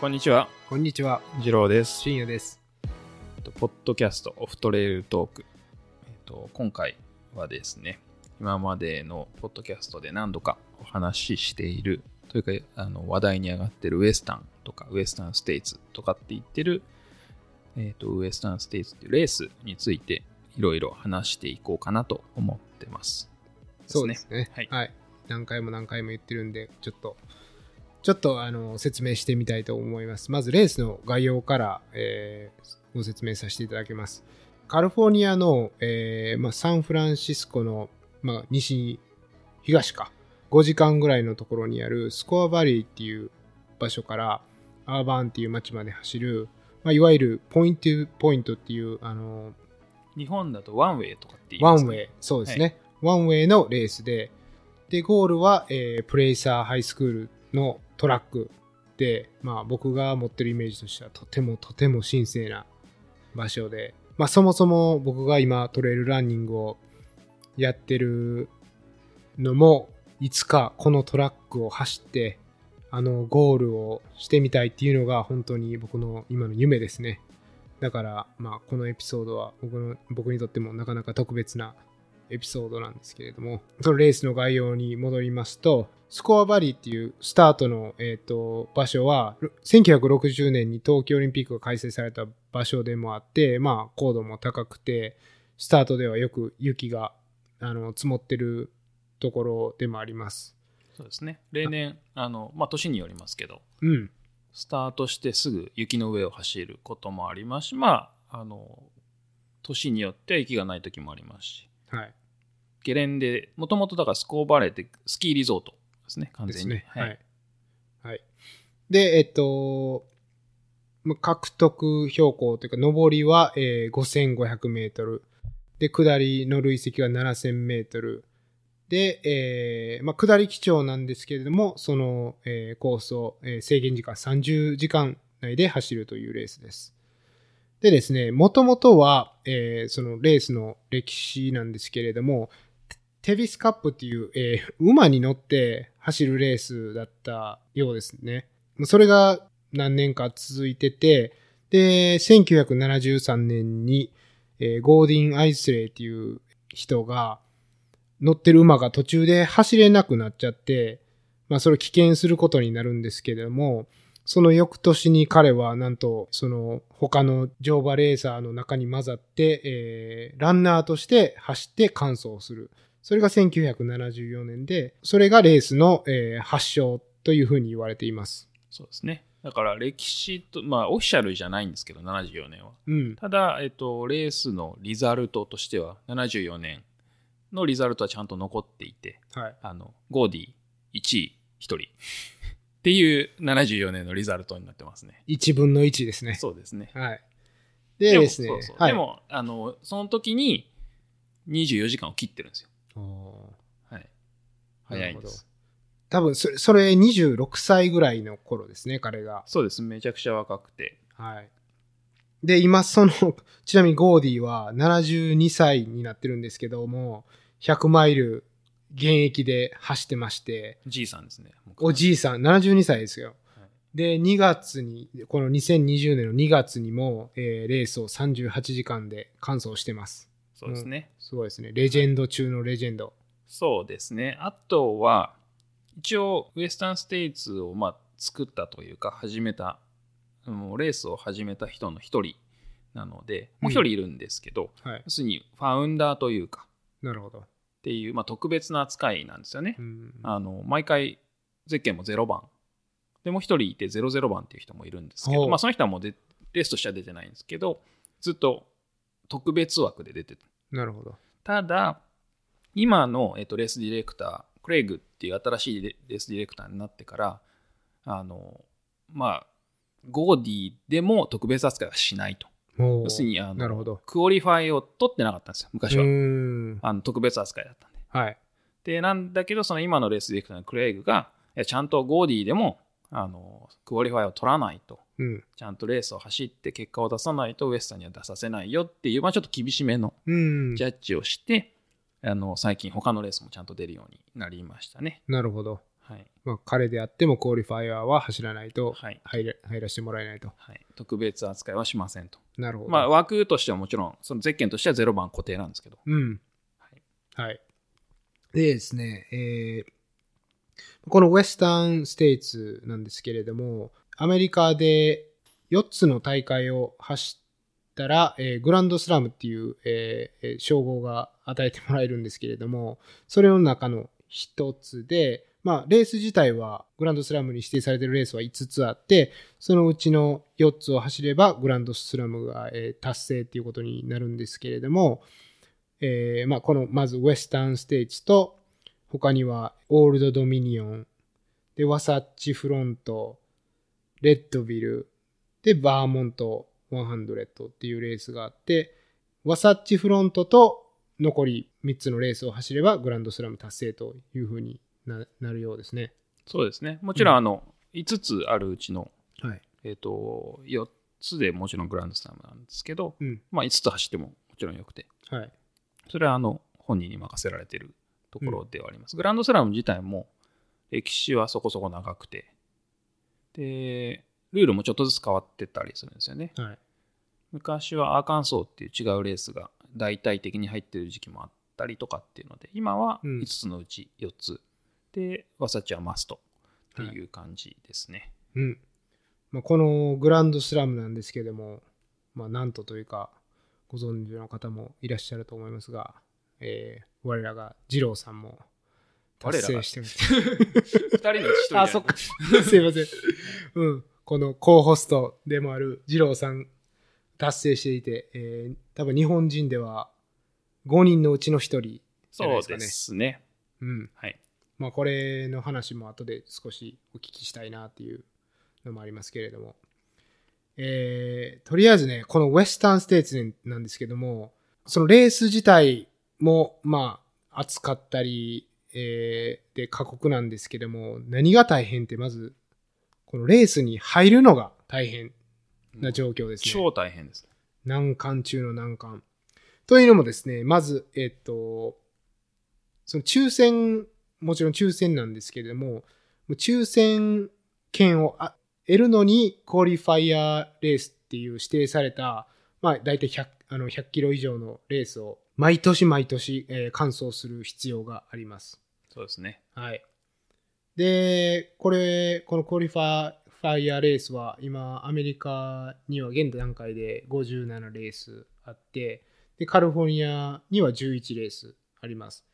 こんにちは、こんにちは、次郎です。深夜です。えっとポッドキャストオフトレイルトーク。えっと、今回はですね、今までのポッドキャストで何度かお話ししている、というかあの話題に上がってるウエスタンとかウエスタンステイツとかって言ってる、えっと、ウエスタンステイツっていうレースについていろいろ話していこうかなと思ってます。そうですね。はい何回も何回も言ってるんで、ちょっと、ちょっとあの説明してみたいと思います。まず、レースの概要から、えーご説明させていただきます。カリフォルニアの、えーまあ、サンフランシスコの、まあ、西、東か、5時間ぐらいのところにあるスコアバリーっていう場所から、アーバーンっていう街まで走る、まあ、いわゆるポイントポイントっていう、あの日本だとワンウェイとかって言いますかワンウェイ、そうですね。ワンウェイのレースで、で、ゴールは、えープレイサーハイスクールのトラックで、まあ僕が持ってるイメージとしてはとてもとても神聖な場所で、まあそもそも僕が今トレイルランニングをやってるのも、いつかこのトラックを走って、あのゴールをしてみたいっていうのが本当に僕の今の夢ですね。だから、まあ、このエピソードは僕の僕にとってもなかなか特別なエピソードなんですけれども、そのレースの概要に戻りますと、スコアバリーっていうスタートの、えー、と場所は、1960年に冬季オリンピックが開催された場所でもあって、まあ、高度も高くて、スタートではよく雪があの積もってるところでもあります。そうですね。例年、あの、まあ、年によりますけど、うん。スタートしてすぐ雪の上を走ることもありますし、まあ、あの、年によっては雪がない時もありますし、はい。ゲレンデ、もともとだからスコーバレーってスキーリゾートですね、完全に。ね。はい。はい。で、えっと、ま獲得標高というか、上りは、えー5500メートル。で、下りの累積は7000メートル。で、えーまあ、下り基調なんですけれども、その、えーコースを、えー制限時間30時間内で走るというレースです。でですね、もともとは、えーそのレースの歴史なんですけれども、テビスカップっていう、えー馬に乗って走るレースだったようですね。それが何年か続いてて、で、1973年に、えーゴーディン・アイスレイっていう人が乗ってる馬が途中で走れなくなっちゃって、まあそれを棄権することになるんですけれども、その翌年に彼はなんとその他の乗馬レーサーの中に混ざって、えーランナーとして走って完走する。それが1974年で、それがレースの、えー発祥というふうに言われています。そうですね。だから歴史と、まあ、オフィシャルじゃないんですけど、74年は。うん。ただ、えっと、レースのリザルトとしては、74年のリザルトはちゃんと残っていて、はい。あの、ゴーディ1位1人っていう74年のリザルトになってますね。1分の1ですね。そうですね。はい。でもですね。そうそうはい、でも、あの、その時に24時間を切ってるんですよ。はい。早いんです。多分それ、それ26歳ぐらいの頃ですね、彼が。そうです。めちゃくちゃ若くて。はい。で、今その、ちなみにゴーディは72歳になってるんですけども、100マイル現役で走ってまして、じいさんですね。おじいさん、72歳ですよ。はいで、2月に、この2020年の2月にも、えーレースを38時間で完走してます。そうですね。すごいですね。レジェンド中のレジェンド。そうですね。あとは、一応、ウエスタンステイツを、まあ、作ったというか、始めた、もうレースを始めた人の一人なので、もう一人いるんですけど、はい要。するに、ファウンダーというか、なるほど。っていう、まあ、特別な扱いなんですよねう。ん。あの、毎回、ゼッケンも0番。で、もう一人いて00番っていう人もいるんですけど、まあ、その人はもうでレースとしては出てないんですけど、ずっと特別枠で出てた。なるほど。ただ、今の、えっと、レースディレクター、クレイグっていう新しいレレースディレクターになってから、あの、まあ、ゴーディでも特別扱いはしないと。要するに、あの、なるほど。クオリファイを取ってなかったんですよ、昔は。あの特別扱いだったんで。はい。で、なんだけど、その今のレースディレクターのクレイグが、ちゃんとゴーディでも、あの、クオリファイを取らないと。うん。ちゃんとレースを走って結果を出さないとウエスタンには出させないよっていう、まあちょっと厳しめのうん。ジャッジをして、あの、最近他のレースもちゃんと出るようになりましたね。なるほど。はい。まあ、彼であってもクオリファイアは走らないとはい。入れ入らせてもらえないと。はい。特別扱いはしませんと。なるほど。まあ、枠としてはもちろん、そのゼッケンとしては0番固定なんですけど。うん。はい。はい。でですね、えーこのウェスタンステイツなんですけれども、アメリカで4つの大会を走ったら、えーグランドスラムっていう、えー称号が与えてもらえるんですけれども、それの中の1つで、まあ、レース自体はグランドスラムに指定されているレースは5つあって、そのうちの4つを走ればグランドスラムが、えー達成っていうことになるんですけれども、えーまあ、このまずウェスタンステイツと他にはオールドドミニオンでワサッチフロントレッドビルでバーモント100っていうレースがあってワサッチフロントと残り3つのレースを走ればグランドスラム達成というふうにななるようですね。そうですね。もちろん、あの、5つあるうちの、はい。えっ、と、4つでもちろんグランドスラムなんですけど、うん。まあ、5つ走ってももちろんよくて、はい。それはあの、本人に任せられてるところではあります。グランドスラム自体も、歴史はそこそこ長くて、で、ルールもちょっとずつ変わってったりするんですよね。はい。昔はアーカンソーっていう違うレースが大体的に入ってる時期もあったりとかっていうので、今はうん5つのうち4つ。で、ワサチはマストっていう感じですね。うん。まあ、このグランドスラムなんですけども、まあ、なんとというか、ご存知の方もいらっしゃると思いますが、えー我らが二郎さんも達成してる。2人のうち1人あ、そっか。すいません。うん。このコーホストでもある二郎さん達成していて、えー多分日本人では5人のうちの1人じゃないそうですかね。ですね。うん。はい。まあ、これの話も後で少しお聞きしたいなっていうのもありますけれども。えーとりあえずね、このウェスタンステーツなんですけども、そのレース自体も、まあ、暑かったり、えーで、過酷なんですけども、何が大変って、まず、このレースに入るのが大変な状況ですね。超大変です。難関中の難関。というのもですね、まず、えっと、その抽選、もちろん抽選なんですけれども、抽選権をあ得るのに、クオリファイアレースっていう指定された、まあ、大体100、あの100キロ以上のレースを、毎年毎年、えー完走する必要があります。そうですね。はい。で、これ、このクオリファイアレースは、今、アメリカには現段階で57レースあって、で、カリフォルニアには11レースあります。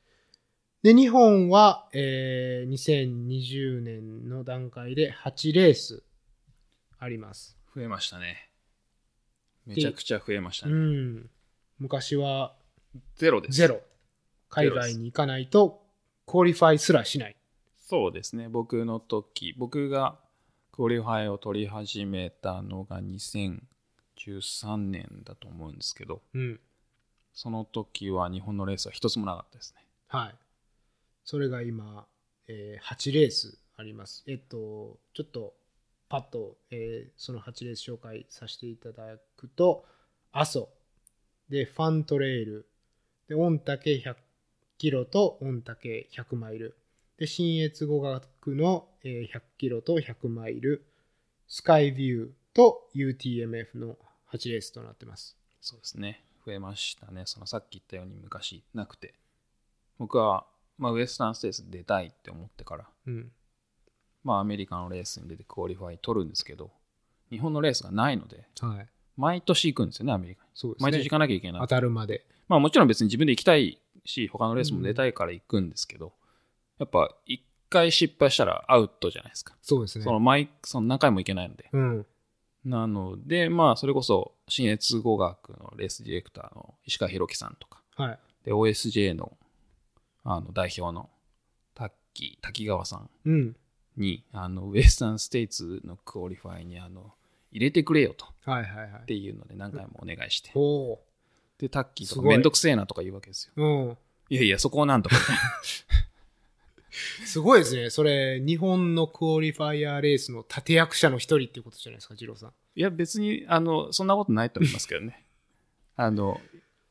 で、日本は、えー2020年の段階で8レースあります。増えましたね。めちゃくちゃ増えましたうね。ん。昔はゼロです。ゼロ。海外に行かないと、クオリファイすらしない。そうですね。僕の時、僕がクオリファイを取り始めたのが2013年だと思うんですけど、うん。その時は日本のレースは一つもなかったですね。はい。それが今、えー8レースあります。えっと、ちょっとパッと、えーその8レース紹介させていただくと、阿蘇、で、ファントレイル、で、御嶽100キロと御嶽100マイル、で、信越五岳の、えー100キロと100マイル、スカイビューと UTMF の8レースとなってます。そうですね。増えましたね。そのさっき言ったように昔なくて。僕は、まあ、ウエスタンステイツ出たいって思ってから、うん。まあ、アメリカのレースに出てクオリファイ取るんですけど、日本のレースがないので、はい。毎年行くんですよね、アメリカに。そうですね。毎年行かなきゃいけない当。たるまで。まあもちろん別に自分で行きたいし、他のレースも出たいから行くんですけど、やっぱ一回失敗したらアウトじゃないですか。そうですね。その毎、その何回も行けないので。うん。なので、まあそれこそ、新越語学のレースディレクターの石川博樹さんとか、はい。で、OSJ のあの代表の滝、滝川さんうん。に、あの、ウエスタンステイツのクオリファイに、あの、入れてくれよと。はいはいはいっ。ていうので何回もお願いして。おお。で、タッキーとかめんどくせえなとか言うわけですよ。うん。いやいや、そこをなんとか。すごいですね。それ、日本のクオリファイアレースの立役者の一人っていうことじゃないですか、二郎さん。いや、別に、あの、そんなことないと思いますけどね。あの、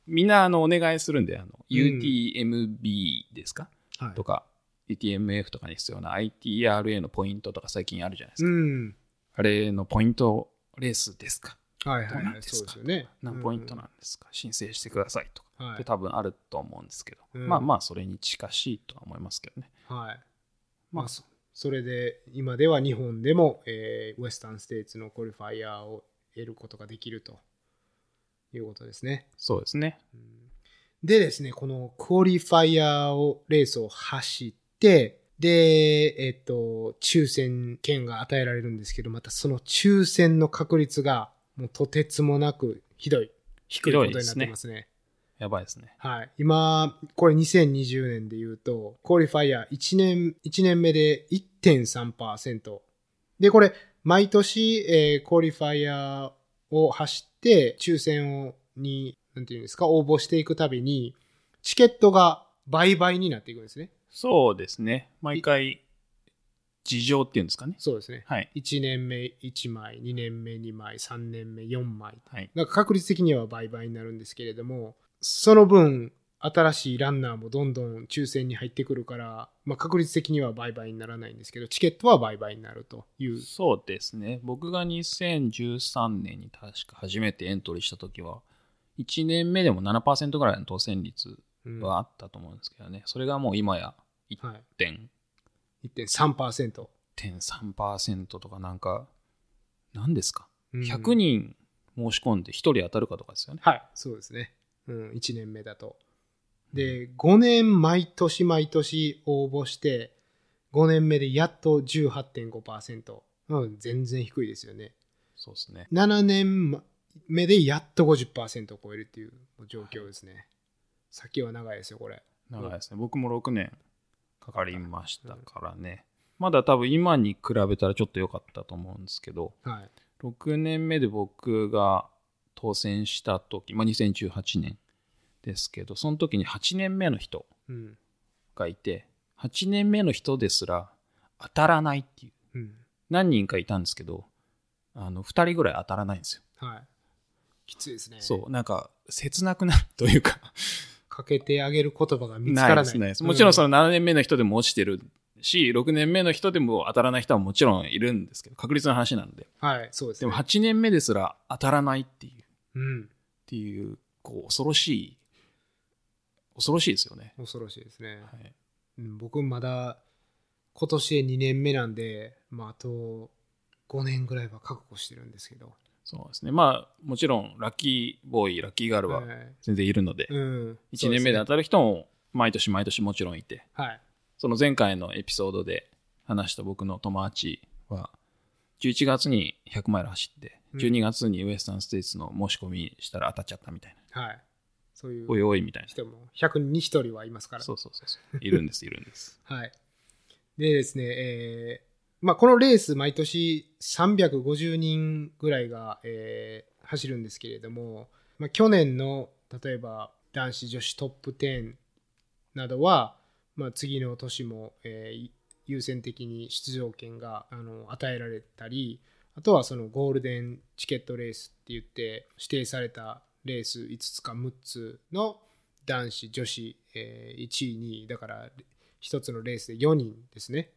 みんな、あの、お願いするんで、あの、うん UTMB ですか、はいとか、DTMF とかに必要な ITRA のポイントとか最近あるじゃないですか。うん。あれのポイントレースですか？はいはいはい。そうですよね。何ポイントなんですか、申請してくださいとか。うんはい。で多分あると思うんですけど、うんまあまあそれに近しいとは思いますけどね。はい。まあまあ、そそれで、今では日本でも、えーウエスタンステイツのクオリファイヤーを得ることができるということですね。そうですね。うんでですね、このクオリファイヤーを、レースを走って、で、えっと、抽選権が与えられるんですけど、またその抽選の確率が、もうとてつもなくひどい、低いことになってますね。やばいですね。はい。今、これ2020年で言うと、クオリファイヤー1年、1年目で1.3%。で、これ、毎年、えークオリファイヤーを走って、抽選を、に、なんていうんですか、応募していくたびに、チケットが倍々になっていくんですね。そうですね。毎回、事情っていうんですかね。そうですね。はい。1年目1枚、2年目2枚、3年目4枚。はい。なんか確率的には倍々になるんですけれども、その分、新しいランナーもどんどん抽選に入ってくるから、まあ、確率的には倍々にならないんですけど、チケットは倍々になるという。そうですね。僕が2013年に確か初めてエントリーした時は、1年目でも7%ぐらいの当選率うんはあったと思うんですけどね。それがもう今やはい、1.3%、1.3%。とかなんか、何ですか？うん ?100 人申し込んで1人当たるかとかですよね。はい、そうですね。うん、1年目だと。で、5年毎年毎年応募して、5年目でやっと18.5%。うん、全然低いですよね。そうですね。7年目でやっと50%を超えるっていう状況ですね。先は長いですよ、これ。長いですね。僕も6年かかりましたからね。まだ多分今に比べたらちょっと良かったと思うんですけど、はい。6年目で僕が当選した時、まあ、2018年ですけど、その時に8年目の人うん。がいて、8年目の人ですら当たらないっていう、うん。何人かいたんですけど、あの、2人ぐらい当たらないんですよ。はい。きついですね。そう、なんか、切なくなるというか、かけてあげる言葉が見つからない。ないです。もちろんその、の7年目の人でも落ちてるし、6年目の人でも当たらない人はもちろんいるんですけど、確率の話なんで。はい、そうですね。でも8年目ですら当たらないっていう、っうん。ていう、こう、恐ろしい、恐ろしいですよね。恐ろしいですね。はい。うん、僕まだ今年で2年目なんで、まあ、あと5年ぐらいは覚悟してるんですけど。そうですね。まあ、もちろん、ラッキーボーイ、ラッキーガールははい全然いるので、うん。1年目で当たる人も毎年毎年もちろんいて、はい。その前回のエピソードで話した僕の友達は、11月に100マイル走って、うん12月にウエスタンステイツの申し込みしたら当たっちゃったみたいな。はい。そういうおいおいみたいな。人も100人に1人はいますから。そうそうそうそう。いるんです、いるんです。はい。でですね、えーまあ、このレース、毎年350人ぐらいが、えー走るんですけれども、まあ、去年の例えば男子女子トップ10などは、まあ、次の年も、えー優先的に出場権があの与えられたり、あとはそのゴールデンチケットレースって言って指定されたレース5つか6つの男子女子、えー1位2位だから1つのレースで4人ですね。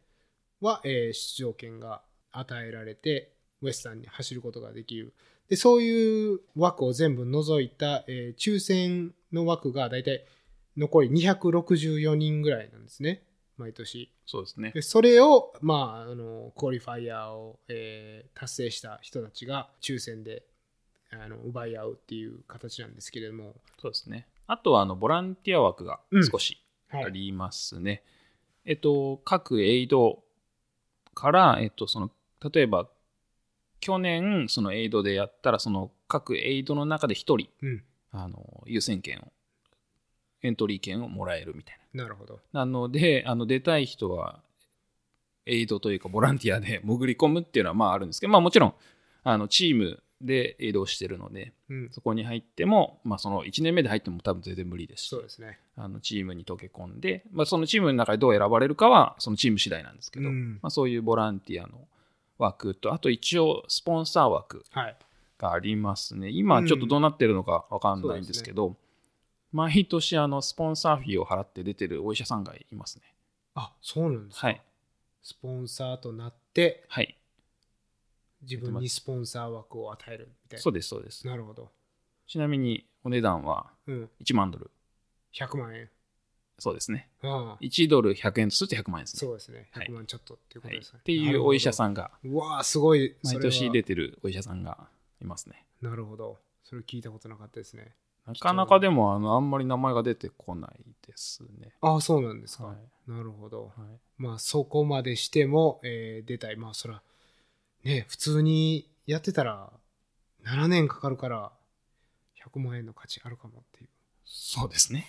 は、えー出場権が与えられてウエスタンに走ることができるでそういう枠を全部除いた、えー抽選の枠がだいたい残り264人ぐらいなんですね毎年そうですね。でそれを、まあ、あのクオリファイヤーを、えー達成した人たちが抽選であの奪い合うっていう形なんですけれども、そうですね。あとは、あの、ボランティア枠が少しはいありますね。えっと、各エイドから、えっと、その、例えば、去年、そのエイドでやったら、その各エイドの中で一人、うん、あの、優先権を、エントリー権をもらえるみたいなるほど。な。なので、あの、出たい人は、エイドというか、ボランティアで潜り込むっていうのは、まああるんですけど、まあもちろん、あの、チームでエイドをしてるので、うん、そこに入っても、まあその1年目で入っても多分全然無理ですしそうですね。あのチームに溶け込んで、まあ、そのチームの中でどう選ばれるかはそのチーム次第なんですけど、うんまあ、そういうボランティアの枠とあと一応スポンサー枠はい。がありますね今ちょっとどうなってるのか分かんないんですけど、毎年あのスポンサーフィーを払って出てるお医者さんがいますねあ、そうなんですか。はい。スポンサーとなって、はい。自分にスポンサー枠を与えるみたいな。そうです、そうです。なるほど。ちなみにお値段はうん。1万ドル。100万円。そうですね。ああ、1ドル100円とすると100万円ですね。そうですね。はい100万ちょっとっていうこはい、とですね。っていうお医者ん。さんが、うわあ、すごい。毎年出てるお医者さんがいますね。なるほど。それ聞いたことなかったですね。なかなかでもあのあんまり名前が出てこないですね。ああ、そうなんですか。はいなるほど。はい、まあ、そこまでしても、えー出たい。まあ、そら、ね、普通にやってたら、7年かかるから、100万円の価値あるかもっていう。そうですね。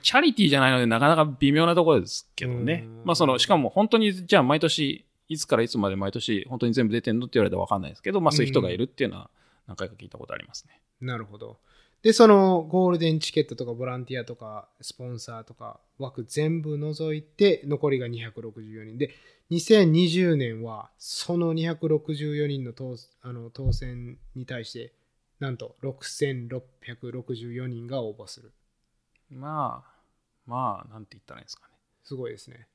チャリティーじゃないのでなかなか微妙なところですけどねうん。まあその、しかも本当にじゃあ毎年、いつからいつまで毎年本当に全部出てんのって言われたらわかんないですけど、まあそういう人がいるっていうのは何回か聞いたことありますね。なるほど。で、そのゴールデンチケットとかボランティアとかスポンサーとか枠全部除いて残りが264人で、2020年はその264人の当あの当選に対して、なんと6664人が応募する。まあ、まあ、なんて言ったらいいんですかね。すごいですね。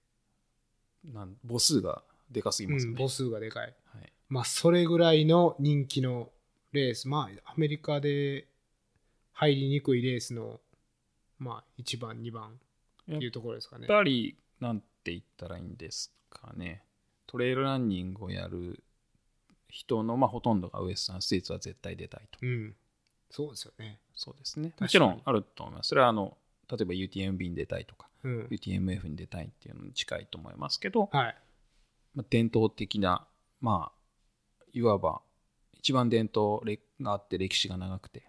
なん母数がでかすぎますね。うん、母数がでかい。はい、まあ、それぐらいの人気のレース、まあ、アメリカで入りにくいレースの、まあ、1番、2番っていうところですかね。やっぱり、なんて言ったらいいんですかね。トレイルランニングをやる人の、まあ、ほとんどがウエスタンステーツは絶対出たいと。うん。そうですよね。そうですね。もちろんあると思います。それはあの、例えば UTMB に出たいとか、うん。UTMF に出たいっていうのに近いと思いますけど、はい。まあ、伝統的な、まあ、いわば一番伝統があって歴史が長くて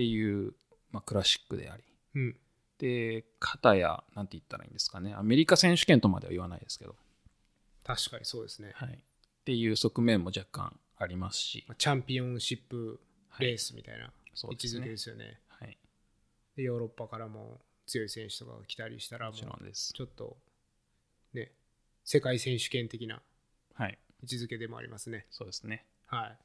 っていう、まあ、クラシックであり、うん。で、片や、なんて言ったらいいんですかね、アメリカ選手権とまでは言わないですけど、確かにそうですね。はい、っていう側面も若干ありますし、チャンピオンシップレースみたいな位置づけですね。ですよね。はい、で、ヨーロッパからも強い選手とかが来たりしたら、ももちろんです。ちょっと、ね、世界選手権的なはい、位置づけでもありますね。そうですね。はい。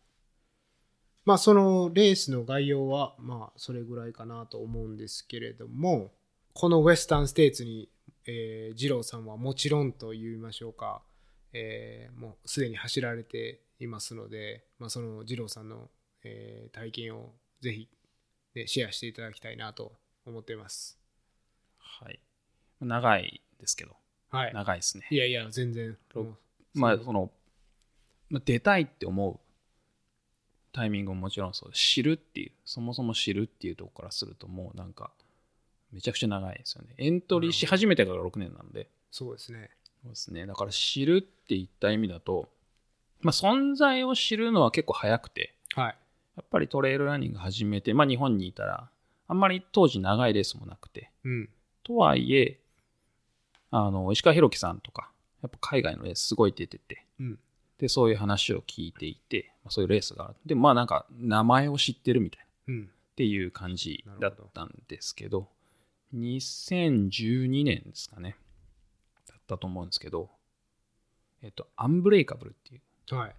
まあ、そのレースの概要は、まあ、それぐらいかなと思うんですけれども、このウェスタンステーツに、えー、二郎さんはもちろんと言いましょうか、えーもうすでに走られていますので、まあ、その二郎さんの、えー体験をぜひ、ね、シェアしていただきたいなと思っています。はい。長いですけど、はい。長いですね。いやいや、全然。まあ、その、まあ、出たいって思うタイミングももちろんそう知るっていう、そもそも知るっていうところからすると、もうなんか、めちゃくちゃ長いですよね。エントリーし始めてから6年なんで、そうですね。そうですね。だから知るっていった意味だと、まあ、存在を知るのは結構早くて、はい。やっぱりトレイルランニング始めて、まあ、日本にいたら、あんまり当時長いレースもなくて、うん。とはいえ、あの、石川博樹さんとか、やっぱ海外のレースすごい出てて、うん。で、そういう話を聞いていて、まあ、そういうレースがある。で、まあなんか、名前を知ってるみたいな、っうん。ていう感じだったんですけど、2012年ですかね、だったと思うんですけど、えっと、アンブレイカブルっていうはい。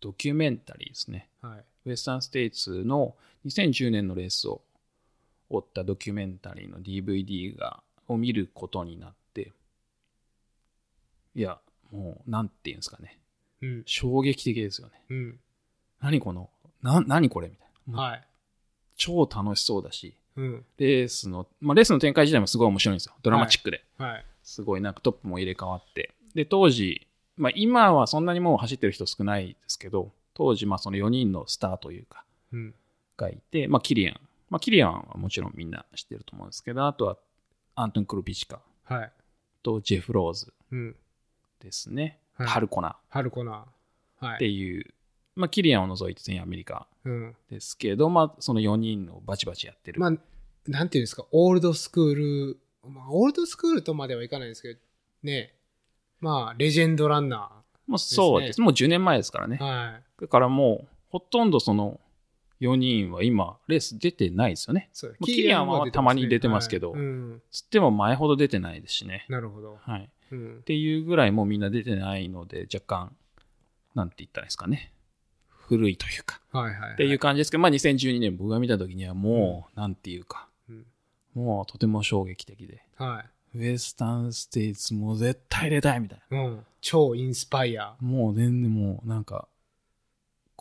ドキュメンタリーですね。はい。ウエスタンステイツの2010年のレースを追ったドキュメンタリーの DVD がを見ることになって、いや、もう、なんていうんですかね、うん。衝撃的ですよね。うん。何この、な、何これみたいな。はい。超楽しそうだし、うん。レースの、まあ、レースの展開自体もすごい面白いんですよ。ドラマチックで。はい。すごいなんかトップも入れ替わって。で、当時、まあ今はそんなにもう走ってる人少ないですけど、当時まあその4人のスターというか、うん。がいて、まあキリアン。まあキリアンはもちろんみんな知ってると思うんですけど、あとはアントン・クルピチカはい。とジェフ・ローズうん。ですね。はいハルコナハルコナー。はってい。いう、まあキリアンを除いて全員アメリカうん。ですけど、まあその4人をバチバチやってる。まあ、なんていうんですか、オールドスクール、まあ、オールドスクールとまではいかないですけど、ね、まあ、レジェンドランナもうそうです。もう10年前ですからねー。。はい。だからもう、ほとんどその4人は今、レース出てないですよね。そうまあキリアンはたまに出てますけどはいうん。つっても前ほど出てないですしね。なるほど。はい。っうん。ていうぐらいもうみんな出てないので、若干、なんて言ったらいいですかね。古いというか。はいはい、はい。っていう感じですけど、まあ2012年僕が見た時にはもう、なんていうか、うん。もうとても衝撃的で。はい。ウエスタンステイツもう絶対出たいみたいな。うん。超インスパイア。もう全然もうなんか、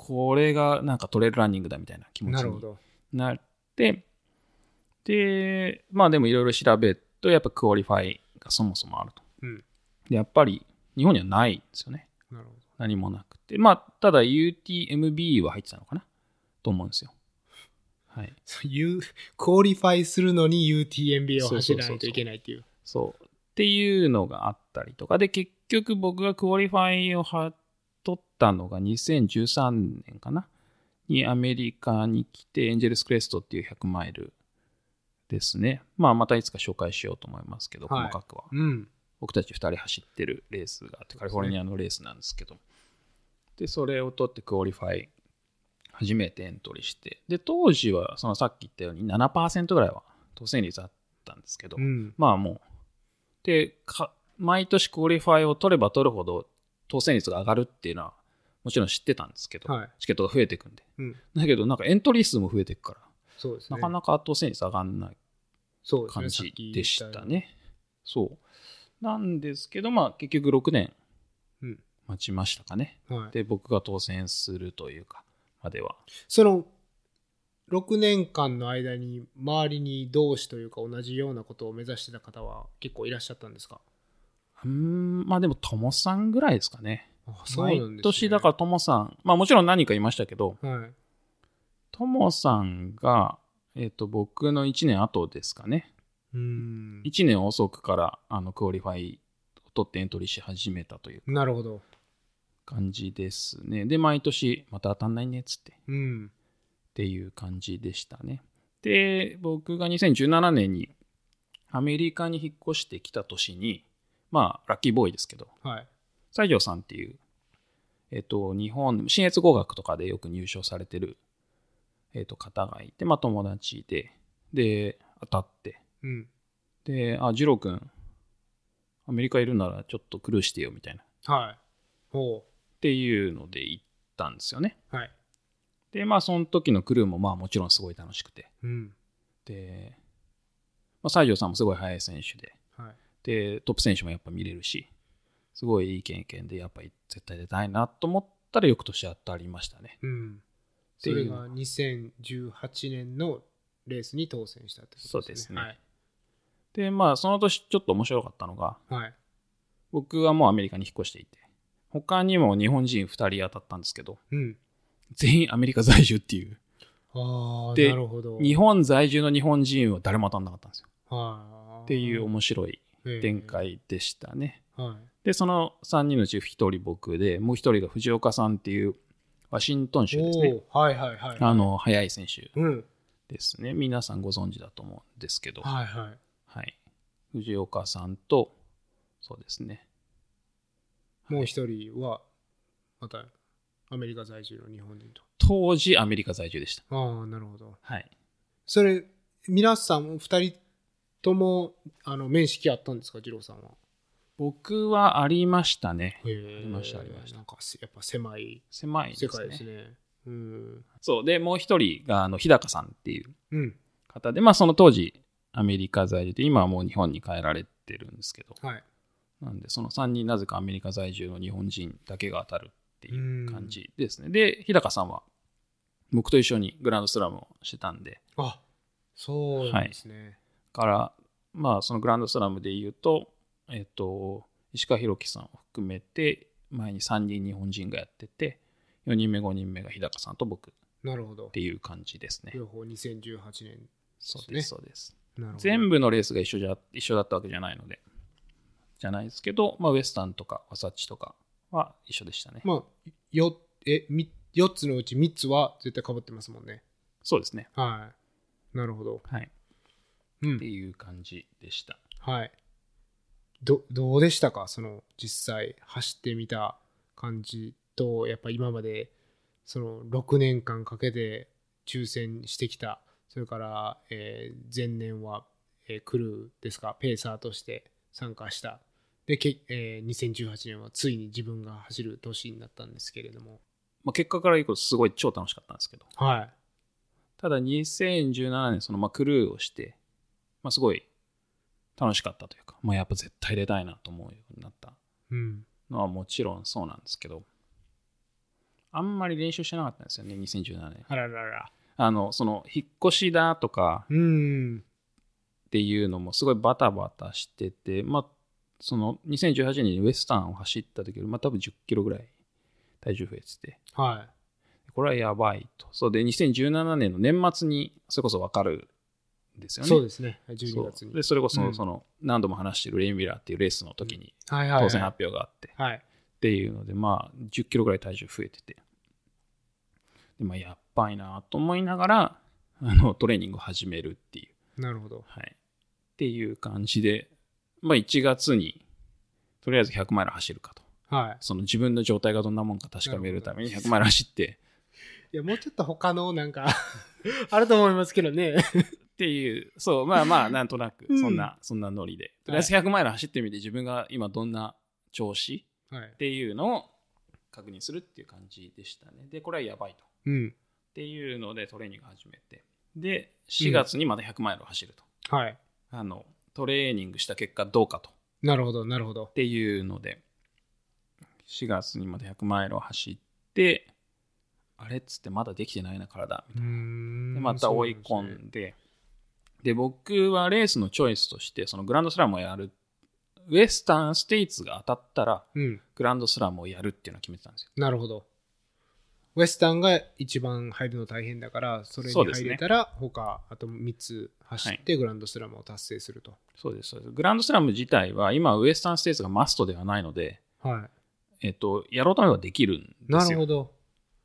これがなんかトレイルランニングだみたいな気持ちになって、で、まあでもいろいろ調べると、やっぱクオリファイがそもそもあると。うん。で、やっぱり日本にはないんですよね。なるほど。何もなくて。まあ、ただ UTMB は入ってたのかな？と思うんですよ。はい。そういう、クオリファイするのに UTMB を走らないといけないっていう。そう。っていうのがあったりとか。で、結局僕がクオリファイをは取ったのが2013年かな？にアメリカに来て、エンジェルスクレストっていう100マイルですね。まあ、またいつか紹介しようと思いますけど、はい細かくは。うん。僕たち2人走ってるレースがあって、カリフォルニアのレースなんですけど。で、それを取ってクオリファイ初めてエントリーして。で、当時は、そのさっき言ったように7%ぐらいは当選率あったんですけど、うん。まあもう、で、か毎年クオリファイを取れば取るほど当選率が上がるっていうのはもちろん知ってたんですけど、はい。チケットが増えていくんで。うん。だけどなんかエントリー数も増えていくから、そうですね。なかなか当選率上がんない感じでしたね。そう。なんですけど、まあ結局6年うん待ちましたかね。はい。で、僕が当選するというか、までは。その、6年間の間に周りに同志というか同じようなことを目指してた方は結構いらっしゃったんですか？うーん、まあでも、ともさんぐらいですかね。あそうなんです、ね、毎年だからともさん、まあもちろん何人かいましたけど、ら。はい。ともさんが、えっ、と、僕の1年後ですかね。うーん。1年遅くから、あの、クオリファイを取ってエントリーし始めたというなるほど。感じですね。で、毎年、また当たんないね、っつって、っうん。ていう感じでしたね。で、僕が2017年にアメリカに引っ越してきた年に、まあ、ラッキーボーイですけど、はい。西条さんっていう、えっ、と、日本、信越五岳とかでよく入賞されてる、えっ、と、方がいて、まあ、友達で、で、当たって、うん。で、あ、ジロー君、アメリカいるならちょっとクルーしてよ、みたいな。っはい。ほていうので行ったんですよね。う。はい。で、まあ、その時のクルーも、まあ、もちろんすごい楽しくて。うん。で、まあ、西条さんもすごい速い選手で、はい。で、トップ選手もやっぱ見れるし、すごいいい経験で、やっぱり絶対出たいなと思ったら、翌年当たりましたね。うん。それが2018年のレースに当選したってことですね。そうですねはい。で、まあ、その年ちょっと面白かったのが、はい。僕はもうアメリカに引っ越していて、他にも日本人2人当たったんですけど、うん。全員アメリカ在住っていう、ああ、でなるほど。日本在住の日本人は誰も当たんなかったんですよ。はい。っていう面白いええ展。開でしたね。はい。で、その3人のうち1人僕で、もう1人が藤岡さんっていうワシントン州ですね。はいはいはい。あ、の、速い選手うん。ですね。皆さんご存知だと思うんですけど、はいはい。はい。藤岡さんと、そうですね。もう一人は、また、アメリカ在住の日本人と。当時アメリカ在住でした。ああ、なるほど。はい。それ、皆さん、二人とも、あの、面識あったんですか、二郎さんは？僕はありましたね。へえりましたありましたなんか、やっぱ狭い狭い。世界ですね。うん。そう。で、もう一人が、あの、日高さんっていううん。方で、まあ、その当時、アメリカ在住で、今はもう日本に帰られてるんですけど、はい。なんで、その3人、なぜかアメリカ在住の日本人だけが当たるっていう感じですね。で、日高さんは、僕と一緒にグランドスラムをしてたんで、あ、そうなんですね。から、まあ、そのグランドスラムで言うと、えっと、石川博樹さんを含めて、前に3人日本人がやってて、4人目、5人目が日高さんと僕っなるほどて。いう感じですね。両方2018年。そうです、そうです。なるほど。全部のレースが一緒じゃ一緒だったわけじゃないので、じゃないですけど、まあ、ウエスタンとかワサッチとかは一緒でしたね。まあ、よ、え、み、4つのうち3つは絶対被ってますもんね。そうですね。はい。なるほど。はい。うん。っていう感じでした。はい。ど、どうでしたか？その、実際走ってみた感じと、やっぱ今まで、その、6年間かけて抽選してきた、それから、えー前年は、えークルーですか、ペーサーとして参加した。で、けえー2018年はついに自分が走る年になったんですけれども。まあ、結果から言うとすごい超楽しかったんですけど、はい。ただ2017年、そのまあクルーをして、まあ、すごい楽しかったというか、まあ、やっぱ絶対出たいなと思うようになったうん。のはもちろんそうなんですけど、あんまり練習してなかったんですよね、2017年。あららら。あの、その、引っ越しだとかうん。っていうのもすごいバタバタしてて、まあ、その、2018年にウエスタンを走った時より、まあ多分10キロぐらい体重増えてて、はこれはやばいと。そうで、2017年の年末にそれこそ分かるんですい。よね。そうですね。12そう月に。で、それこそ、うんその、何度も話しているレインビラーっていうレースの時にはいはい、はい。当選発表があって、はい。っていうので、まあ、10キロぐらい体重増えてて、で、まあ、やっばいなと思いながら、あの、トレーニングを始めるっていう、なるほど。はい。っていう感じで、まあ、1月に、とりあえず100マイル走るかと。はい。その自分の状態がどんなもんか確かめるために100マイル走って、いや、もうちょっと他のなんか、あると思いますけどね。っていう、そう、まあまあ、なんとなくう、んそんな、そんなノリで。とりあえず100マイル走ってみて、自分が今どんな調子？はいっ。ていうのを確認するっていう感じでしたね。で、これはやばいと。うん。っていうのでトレーニング始めて。で、4月にまた100マイルを走ると。はい。あの、トレーニングした結果どうかと。っなるほど、なるほど。ていうので、4月にまた100マイルを走って、あれっつってまだできてないな、体。みたいなでまた追い込んで、で、僕はレースのチョイスとして、そのグランドスラムをやる、ウエスタンステイツが当たったら、うん。グランドスラムをやるっていうのを決めてたんですよ。なるほど。ウエスタンが一番入るの大変だから、それに入れたら、他、あと3つ走ってグランドスラムを達成すると。そうです、そうです。グランドスラム自体は、今、ウエスタンステイツがマストではないので、はえっと、やろうと思えばできるんですい。よ。なるほど。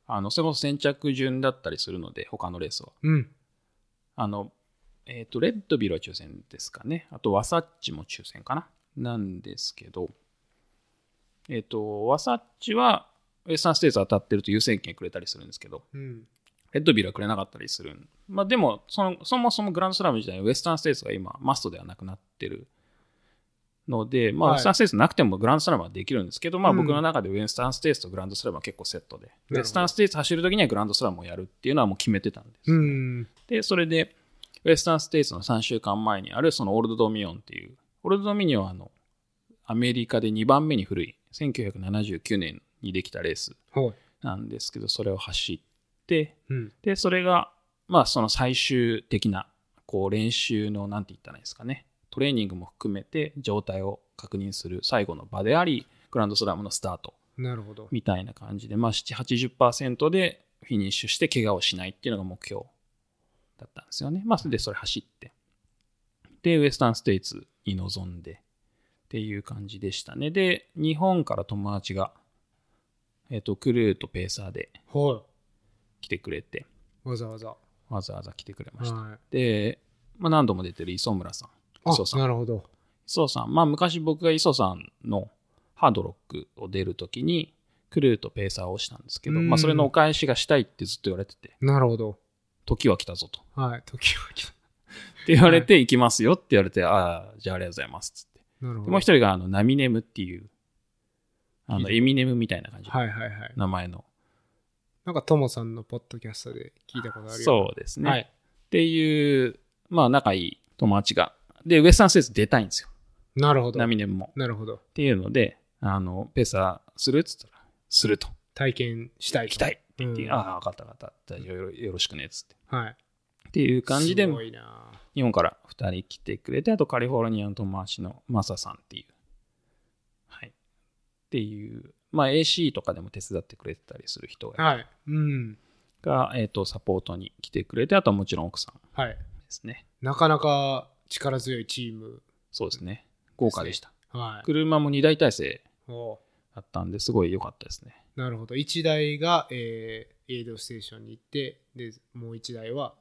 あの、それこそ先着順だったりするので、他のレースは。うん。あの、えっと、レッドビルは抽選ですかね。あと、ワサッチも抽選かな。なんですけど、えっと、ワサッチは、ウエスタンステーツ当たってると優先権くれたりするんですけど、うん。レッドビルはくれなかったりするん。まあでも、そのそもそもグランドスラム自体、ウエスタンステーツが今、マストではなくなってるので、まあ、はいウエスタンステーツなくてもグランドスラムはできるんですけど、まあうん僕の中でウエスタンステーツとグランドスラムは結構セットで、ウエスタンステーツ走るときにはグランドスラムをやるっていうのはもう決めてたんです。うん。で、それで、ウエスタンステーツの3週間前にあるそのオールドドミニオンっていう、オールドドミニオンはあの、アメリカで2番目に古い、1979年にできたレースはい。なんですけど、それを走って、うん。で、それが、まあ、その最終的な、こう、練習の、なんて言ったらいいですかね、トレーニングも含めて、状態を確認する最後の場であり、グランドスラムのスタートなるほど。みたいな感じで、まあ、7、80%でフィニッシュして、怪我をしないっていうのが目標だったんですよね。まあ、それでそれ走って。で、ウエスタンステイツに臨んで、っていう感じでしたね。で、日本から友達が、えっ、と、クルーとペーサーでは来てくれて、い。わざわざ。わざわざ来てくれました。はい。で、まあ、何度も出てる磯村さん。あ磯さん。なるほど。磯さん。まあ、昔僕が磯さんのハードロックを出るときに、クルーとペーサーをしたんですけど、うんまあ、それのお返しがしたいってずっと言われてて、なるほど。時は来たぞと。っはい。時は来た。て言われて、行きますよって言われて、ああ、じゃあありがとうございます。つって。なるほど。でもう一人が、あの、ナミネムっていう、あの、エミネムみたいな感じのはいはいはい。名前の。なんか、トモさんのポッドキャストで聞いたことあるよ。そうですね。はい。っていう、まあ、仲いい友達が。で、ウエスタンステーツ出たいんですよ。なるほど。ナミネムも。なるほど。っていうので、あの、ペーサーするっつったら、すると。体験したい。行きたい言って、うんああ、分かった分かった。じゃあよろよろしくねっつって。はい。っていう感じですごいな日本から2人来てくれて、あとカリフォルニアの友達のマサさんっていう。はい。っていう、まあ AC とかでも手伝ってくれてたりする人が,、はい。うん。がえっ、と、サポートに来てくれて、あとはもちろん奥さんはい。ですね。なかなか力強いチーム。そうですね。豪華でした。はい。車も2台体制おだったんですごい良かったですね。なるほど。1台が、えーエイドステーションに行って、で、もう1台は、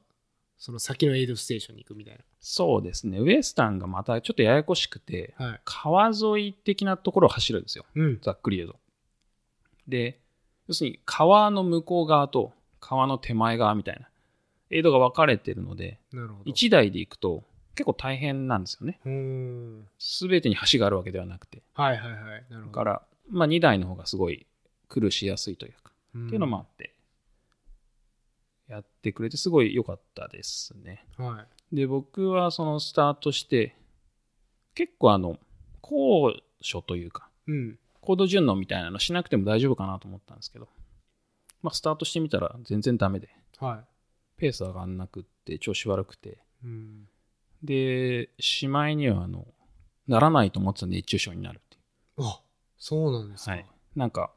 その先のエイドステーションに行くみたいそうですね。ウエスタンがまたちょっとややこしくて、な。はい。川沿い的なところを走るんですよ。うん。ざっくり言うと。で、要するに川の向こう側と川の手前側みたいな、エイドが分かれてるので、なるほど。1台で行くと結構大変なんですよね。すべてに橋があるわけではなくて。はいはいはい。なるほど。だから、まあ2台の方がすごい苦しやすいというか、うんっていうのもあって、やってくれてすごい良かったですね。はで、僕はそのスタートして、結構あの、高所というか、うん。高度順応みたいなのしなくても大丈夫かなと思ったんですけど、まあ、スタートしてみたら全然ダメで、はペース上がんなくって、調子悪くて、い。うん。で、しまいには、あの、ならないと思ってた熱中症になるっていあ、そうなんですう。か。はい。なんか、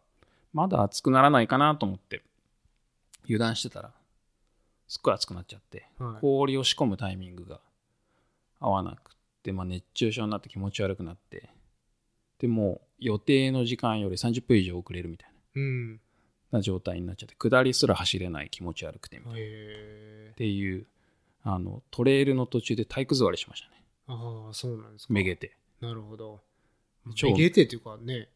まだ暑くならないかなと思って、油断してたら、すっごい暑くなっちゃって、はい氷を仕込むタイミングが合わなくって、まあ、熱中症になって気持ち悪くなって、でもう予定の時間より30分以上遅れるみたいうん。な状態になっちゃって、下りすら走れない気持ち悪くてみたいな。っ。ていう、あの、トレイルの途中で体育座りしましたね。ああ、そうなんですか。めげて。なるほど。超めげてっていうかね、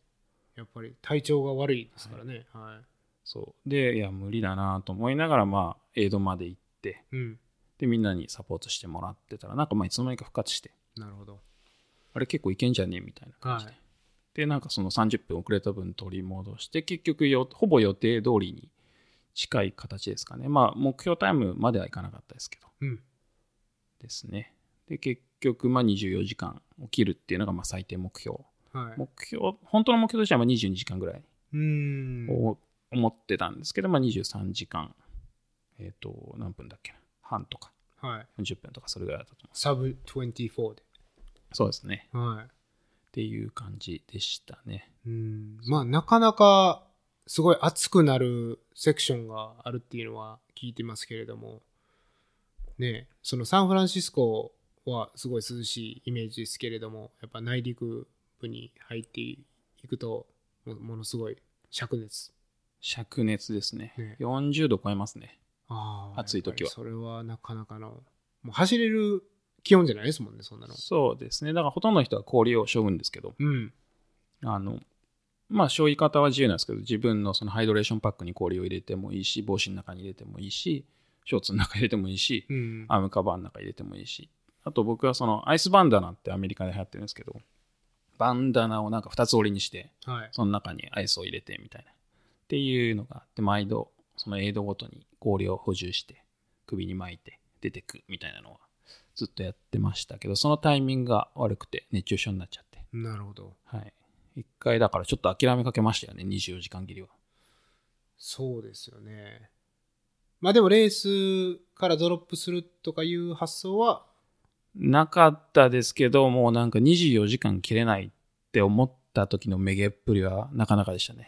やっぱり体調が悪いですからね。はい。そう。で、いや、無理だなと思いながら、まあ、エイドまで行って、うん。で、みんなにサポートしてもらってたら、なんか、まあ、いつの間にか復活して、なるほど。あれ結構いけんじゃね？えみたいな感じで。はいで、なんかその30分遅れた分取り戻して、結局よ、ほぼ予定通りに近い形ですかね。まあ、目標タイムまではいかなかったですけど、うん。ですね。で、結局、まあ、24時間起きるっていうのが、まあ、最低目標。はい。目標、本当の目標としては、まあ、22時間ぐらい。を思ってたんですけど、まあ、23時間、えっ、と、何分だっけな？半とか、はい。40分とか、それぐらいだったと思う。サブ24で。そうですね。はい。っていう感じでしたね。うん。まあ、なかなか、すごい熱くなるセクションがあるっていうのは聞いてますけれども、ねそのサンフランシスコはすごい涼しいイメージですけれども、やっぱ内陸部に入っていくと、もものすごい灼熱。灼熱ですね。ね40度超えますね。ああ。暑い時はそれはなかなかの、もう走れる気温じゃないですもんね、そんなの。そうですね。だからほとんどの人は氷を背負うんですけど、うん。あの、まあ、背負い方は自由なんですけど、自分のそのハイドレーションパックに氷を入れてもいいし、帽子の中に入れてもいいし、ショーツの中に入れてもいいし、うん。アームカバーの中に入れてもいいし、あと僕はそのアイスバンダナってアメリカで流行ってるんですけど、バンダナをなんか2つ折りにして、はい。その中にアイスを入れてみたいな。っていうのがあって、毎度、そのエイドごとに氷を補充して、首に巻いて出てくみたいなのはずっとやってましたけど、そのタイミングが悪くて熱中症になっちゃって。なるほど。はい。一回だからちょっと諦めかけましたよね、24時間切りは。そうですよね。まあでもレースからドロップするとかいう発想は、なかったですけど、もうなんか24時間切れないって思った時のめげっぷりはなかなかでしたね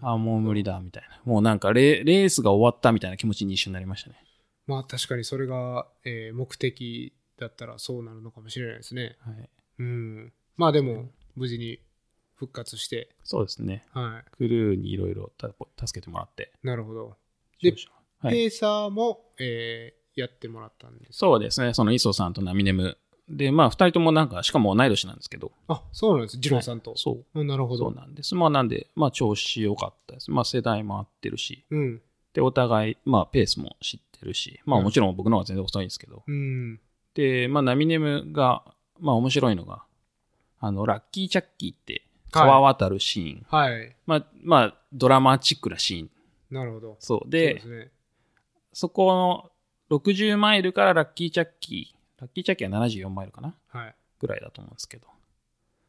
ああ、もう無理だ、みたいな。もうなんかレレースが終わったみたいな気持ちに一瞬なりましたね。まあ確かにそれが、えー目的だったらそうなるのかもしれないですね。はい。うん。まあでも、無事に復活して、そうですね。はクルーにいろいろ助けてもらって。い。なるほど。ではい、ペーサーも、えーやってもらったんです。そうですね。その磯さんとナミネム。で、まあ、二人ともなんか、しかも同い年なんですけど。あ、そうなんです。ジローさんと。そう。うんなるほそうど。なんです。まあ、なんで、まあ、調子良かったです。まあ、世代も合ってるし。うん。で、お互い、まあ、ペースも知ってるし。まあ、うんもちろん僕の方が全然遅いんですけど。うん。で、まあ、ナミネムが、まあ、面白いのが、あの、ラッキーチャッキーって、はい川渡るシーン。はい。まあ、まあ、ドラマチックなシーン。なるほど。そう。そうでで、すね。そこの60マイルからラッキーチャッキー、ラッキーチャッキーは74マイルかな？はい。ぐらいだと思うんですけど。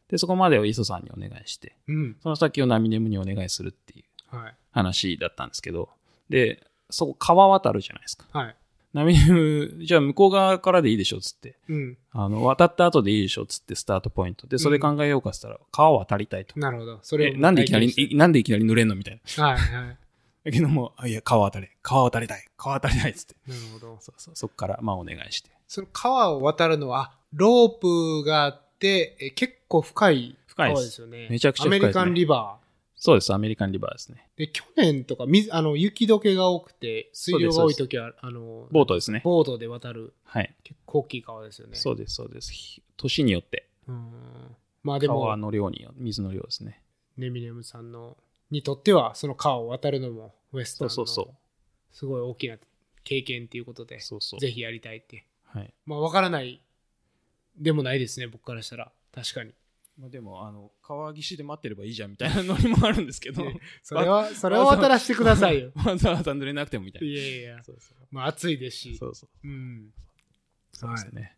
で、そこまでを磯さんにお願いして、うん。その先をナミネムにお願いするっていうはい。話だったんですけど、で、そこ川渡るじゃないですか。はい。ナミネム、じゃあ向こう側からでいいでしょっつって、うん。あの、渡った後でいいでしょっつってスタートポイント。で、それ考えようかっつったら、川を渡りたいと。なるほど。それなんでいきなり、なんでいきなり濡れんのみたいな。はいはい。だけども、あいや、川渡れ、川渡りたい、川渡りたいっつって。なるほど。そうそう、そっから、まあお願いして。その川を渡るのは、ロープがあって、え結構深い川ですよね。めちゃくちゃ深いですねアメリカンリバそうです、アメリカンリバーですね。ー。で、去年とか水、あの、雪解けが多くて、水量が多い時は、あの、ボートですね。ボートで渡る、はい。結構大きい川ですよね。そうです、そうです。ひ年によって、うん。まあでも川、の量によ、水の量ですね。ネミネムさんの、にとっては、その川を渡るのも、ウエスタンの。すごい大きな経験っていうことで。ぜひやりたいって。はい。まあ、わからないでもないですね、僕からしたら。確かに。まあ、でも、あの、川岸で待ってればいいじゃんみたいなノリもあるんですけど、それは、それを渡らせてくださいよ。わざわざ濡れなくてもみたいいな。やいや、そうそう。まあ暑いですし。そうそう。うん。そうですね。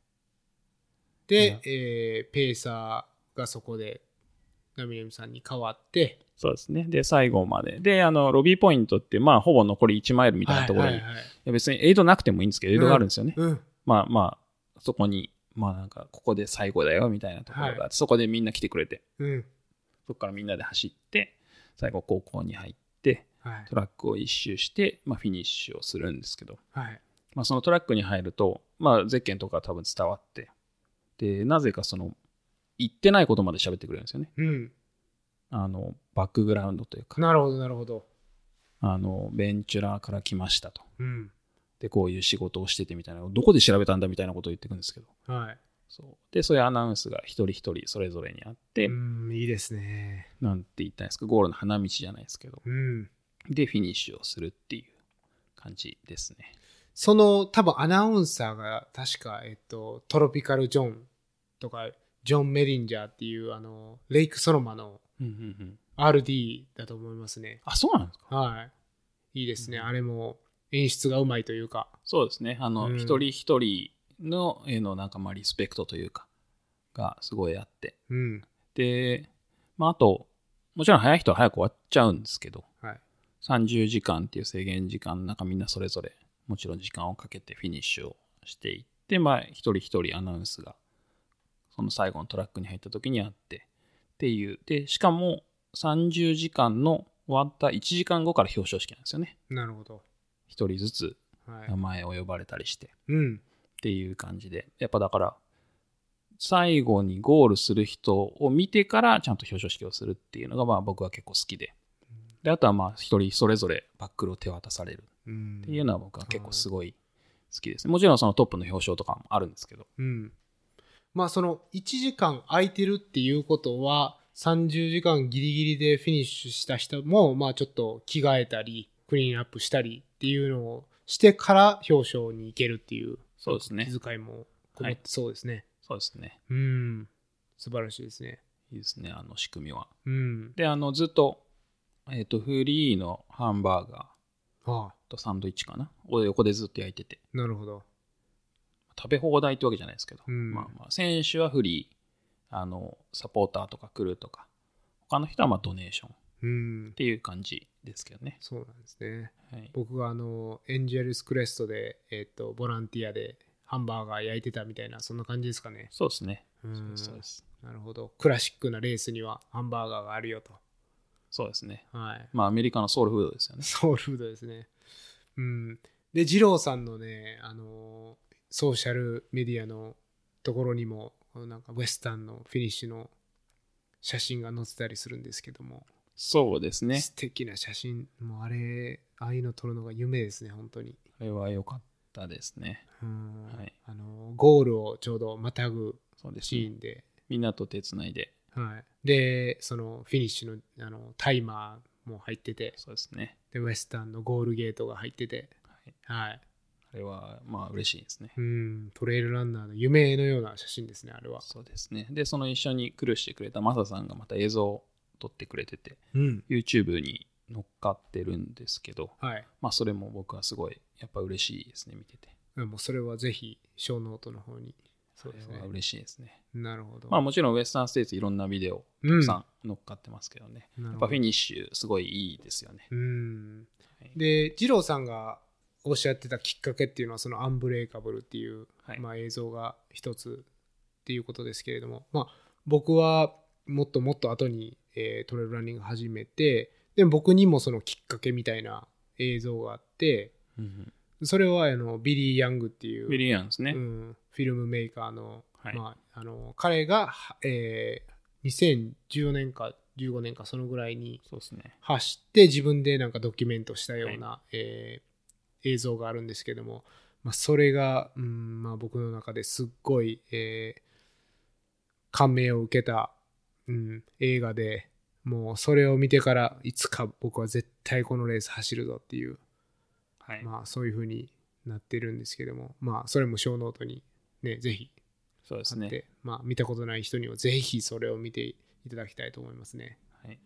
で、えーペーサーがそこでナミネムさんに代わってそうですね。で、最後まで。で、あの、ロビーポイントって、まあ、ほぼ残り1マイルみたいなところに、いはいはいはいや別にエイドなくてもいいんですけど、エイドがあるんですよね。うん。まあまあ、そこに、まあなんか、ここで最後だよ、みたいなところがあって、はそこでみんな来てくれて、うん。そこからみんなで走って、最後高校に入って、はい。トラックを一周して、まあ、フィニッシュをするんですけど、はい。まあ、そのトラックに入ると、まあ、ゼッケンとか多分伝わって、で、なぜかその、言ってないことまで喋ってくれるんですよね。うんあの、バックグラウンドというか、なるほどなるほど。あの、ベンチュラーから来ましたと。うん。で、こういう仕事をしててみたいな、どこで調べたんだみたいなことを言ってくるんですけど、はい。そう。で、そういうアナウンスが一人一人それぞれにあって、うんいいですね。なんて言ったんですか、ゴールの花道じゃないですけど、うん。で、フィニッシュをするっていう感じですね。その多分アナウンサーが確か、えっと、トロピカル・ジョンとかジョン・メリンジャーっていうあのレイク・ソノマのうんうんうん。RD だと思いますね。あ、そうなんですか。はい。いいですね、うん。あれも演出がうまいというか。そうですね。あの、うん。一人一人の、へのなんかまあリスペクトというか、がすごいあって。うん。で、まああと、もちろん早い人は早く終わっちゃうんですけど、はい。30時間っていう制限時間の中みんなそれぞれもちろん時間をかけてフィニッシュをしていって、まあ一人一人アナウンスがその最後のトラックに入った時にあってっていう。で、しかも30時間の終わった1時間後から表彰式なんですよね。なるほど一人ずつはい名前を呼ばれたりして。うんっていう感じで。やっぱだから、最後にゴールする人を見てからちゃんと表彰式をするっていうのがまあ僕は結構好きで。で、あとはまあ一人それぞれバックルを手渡されるうんっていうのは僕は結構すごい好きですね。もちろんそのトップの表彰とかもあるんですけど。うん。まあその1時間空いてるっていうことは30時間ギリギリでフィニッシュした人もまあちょっと着替えたりクリーンアップしたりっていうのをしてから表彰に行けるっていうそうですね気遣いもこもってそうですね。そうですね。うん。素晴らしいですね。いいですね、あの仕組みは。うん。で、あのずっと、えっ、と、フリーのハンバーガーとサンドイッチかなを横でずっと焼いてて。なるほど。食べ放題ってわけじゃないですけど、うんまあまあ選手はフリーあのサポーターとかクルーとか他の人はまあドネーションっうん。ていう感じですけどね、そうなんですね。はい、僕があのエンジェルスクレストで、えっとボランティアでハンバーガー焼いてたみたいなそんな感じですかね。そうですねうんそうですなるほど。クラシックなレースにはハンバーガーがあるよと。そうですねはい。まあアメリカのソウルフードですよねソウルフードですね。うん。で、二郎さんのね、あの、ソーシャルメディアのところにも、なんかウェスタンのフィニッシュの写真が載ってたりするんですけども、そうですね。素敵な写真、もうあれ、ああいうの撮るのが夢ですね、本当に。あれは良かったですね。うん。はい。あのゴールをちょうどまたぐシーンで、みんなと手つないで。はい、で、そのフィニッシュのあのタイマーも入ってて、そうですね、で、ウェスタンのゴールゲートが入ってて、はい、はい。あれはまあ嬉しいですねうん、トレイルランナーの夢のような写真ですね、あれは。そうですねでその一緒にクルーしてくれたマサさんがまた映像を撮ってくれててうん。YouTube に乗っかってるんですけどはい。まあそれも僕はすごいやっぱ嬉しいですね見ててもうそれはぜひ、ショーノートの方に。そうですね。嬉しいですねなるほど。まあもちろんウエスタンステーツいろんなビデオたくさん乗っかってますけどね、なるほどやっぱフィニッシュすごいいいですよね、うん。はいで、二郎さんがおっしゃってたきっかけっていうのは、そのアンブレイカブルっていう、はい。まあ、映像が一つっていうことですけれども、まあ、僕はもっともっと後に、えートレイルランニング始めて、でも僕にもそのきっかけみたいな映像があって、うんそれはあのビリー・ヤングっていうビリー・ヤンですね、うん、フィルムメーカーの,、はい。まあ、あの彼が、はえー2014年か15年かそのぐらいに走って自分でなんかドキュメントしたような、えー映像があるんですけども、まあ、それが、うんまあ、僕の中ですっごい、えー感銘を受けた、うん、映画でもうそれを見てからいつか僕は絶対このレース走るぞっていうはい、まあそういう風になってるんですけども、まあそれもショーノートにね、ぜひそうですね。まあ見たことない人にはぜひそれを見ていただきたいと思いますね。はい、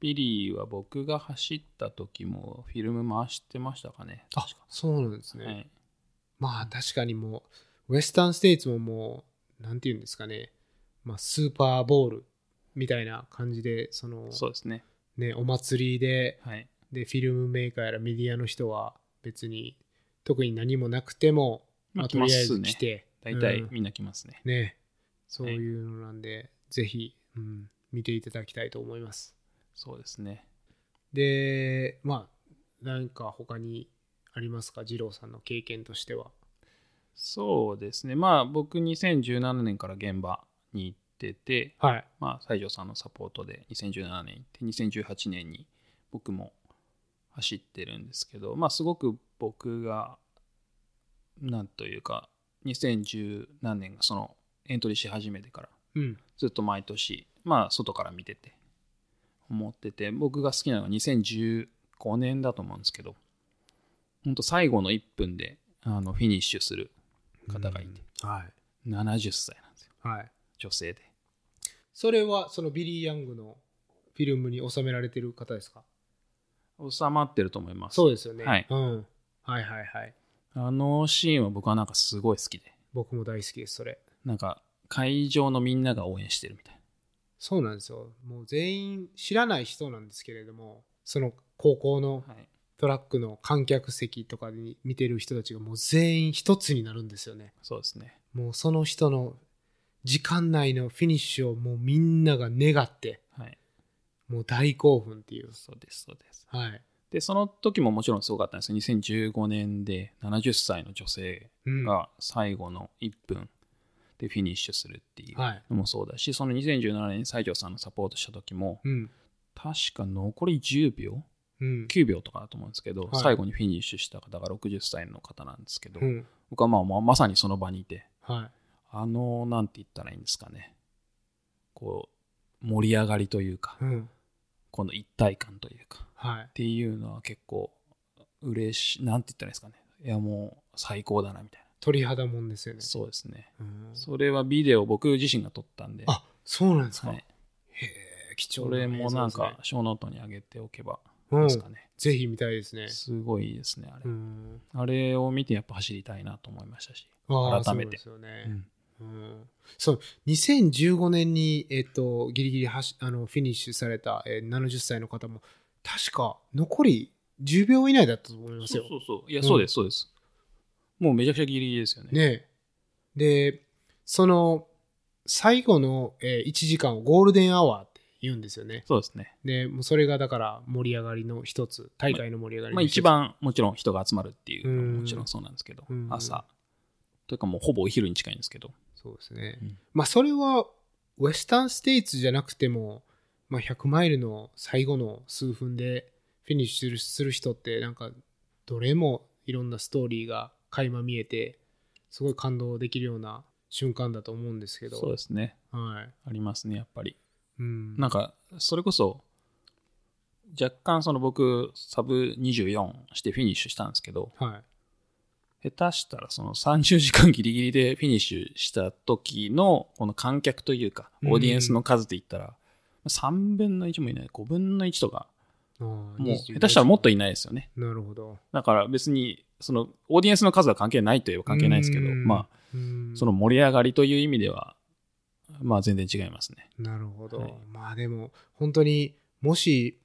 ビリーは僕が走った時もフィルム回してましたかね確かそうなんですね。はい、まあ確かにもう、ウエスタンステイツももなんていうんですかね、まあ、スーパーボウルみたいな感じで、その、そうですね。ね、お祭りで、はい。で、フィルムメーカーやらメディアの人は別に、特に何もなくても、まあまあ、とりあえず来ますね来て、うん大体みんな来ますね。ね、そういうのなんで、ぜひ、うん、見ていただきたいと思います。そうですね。で、まあ、何か他にありますか、二郎さんの経験としては。そうですね。まあ僕2017年から現場に行ってて、はい。まあ西条さんのサポートで2017年行って、2018年に僕も走ってるんですけど、まあすごく僕が、なんというか、2010何年がそのエントリーし始めてから、うん。ずっと毎年、まあ外から見てて、思ってて、僕が好きなのが2015年だと思うんですけど、本当最後の1分であのフィニッシュする方がいて、うんはい。70歳なんですよ、はい。女性で。それは、そのビリー・ヤングのフィルムに収められてる方ですか？収まってると思います。そうですよね。はいうん。はいはいはい。あのシーンは僕はなんかすごい好きで、僕も大好きです、それ。なんか会場のみんなが応援してるみたいな。そうなんですよ。もう全員知らない人なんですけれども、その高校のはい、トラックの観客席とかに見てる人たちがもう全員一つになるんですよね。そうですね。もうその人の時間内のフィニッシュをもうみんなが願って、はい、もう大興奮っていう。そうです、そうです。はい。で、その時ももちろんすごかったんですよ。2015年で70歳の女性うん。が最後の1分でフィニッシュするっていうはい。のもそうだし、その2017年に西条さんのサポートした時も、うん。確か残り10秒？うん。9秒とかだと思うんですけど、はい最後にフィニッシュした方が60歳の方なんですけど、うん。僕はまあまさにその場にいて、はい。あの、なんて言ったらいいんですかね、こう、盛り上がりというか、うん。この一体感というか、はいっ。ていうのは結構嬉しい、なんて言ったらいいんですかね。いや、もう最高だな、みたい鳥肌もんですよねな。。そうですね。うんそれはビデオ僕自身が撮ったんで、あ、そうなんですか？はい、へえ、貴重それもなんか、小ノートに上げておけばですかね。ぜひ見たいですね。すごいですね、あれ。うん。あれを見てやっぱ走りたいなと思いましたし。改めてそうですよね。うんうんそう、2015年に、えっと、ギリギリはしあのフィニッシュされた、えー70歳の方も、確か残り10秒以内だったと思いますそうよ。そうそう。いや、うんそうです、そうです。もうめちゃくちゃギリギリですよね。ねえで、その、最後の、え1時間をゴールデンアワーって言うんですよね。そうですね。で、もうそれがだから盛り上がりの一つ、大会の盛り上がりまあの一番もちろん人が集まるっていうのうんももちろんそうなんですけどうん、朝。というかもうほぼお昼に近いんですけど。そうですね。うんまあ、それは、ウェスタンステイツじゃなくても、まあ、100マイルの最後の数分でフィニッシュする人って、なんか、どれもいろんなストーリーが垣間見えて、すごい感動できるような瞬間だと思うんですけど。そうですね。はい。ありますね、やっぱり。うん。なんか、それこそ、若干その僕、サブ24してフィニッシュしたんですけど、はい。下手したらその30時間ギリギリでフィニッシュした時のこの観客というか、うんオーディエンスの数で言ったら、3分の1もいない、5分の1とか、ああもう24下手したらもっといないですよね。なるほど。だから別に、そのオーディエンスの数は関係ないといえば関係ないですけど、うんまうんあ、その盛り上がりという意味では、まあ全然違いますね。なるほど。はいまあでも、本当にもし、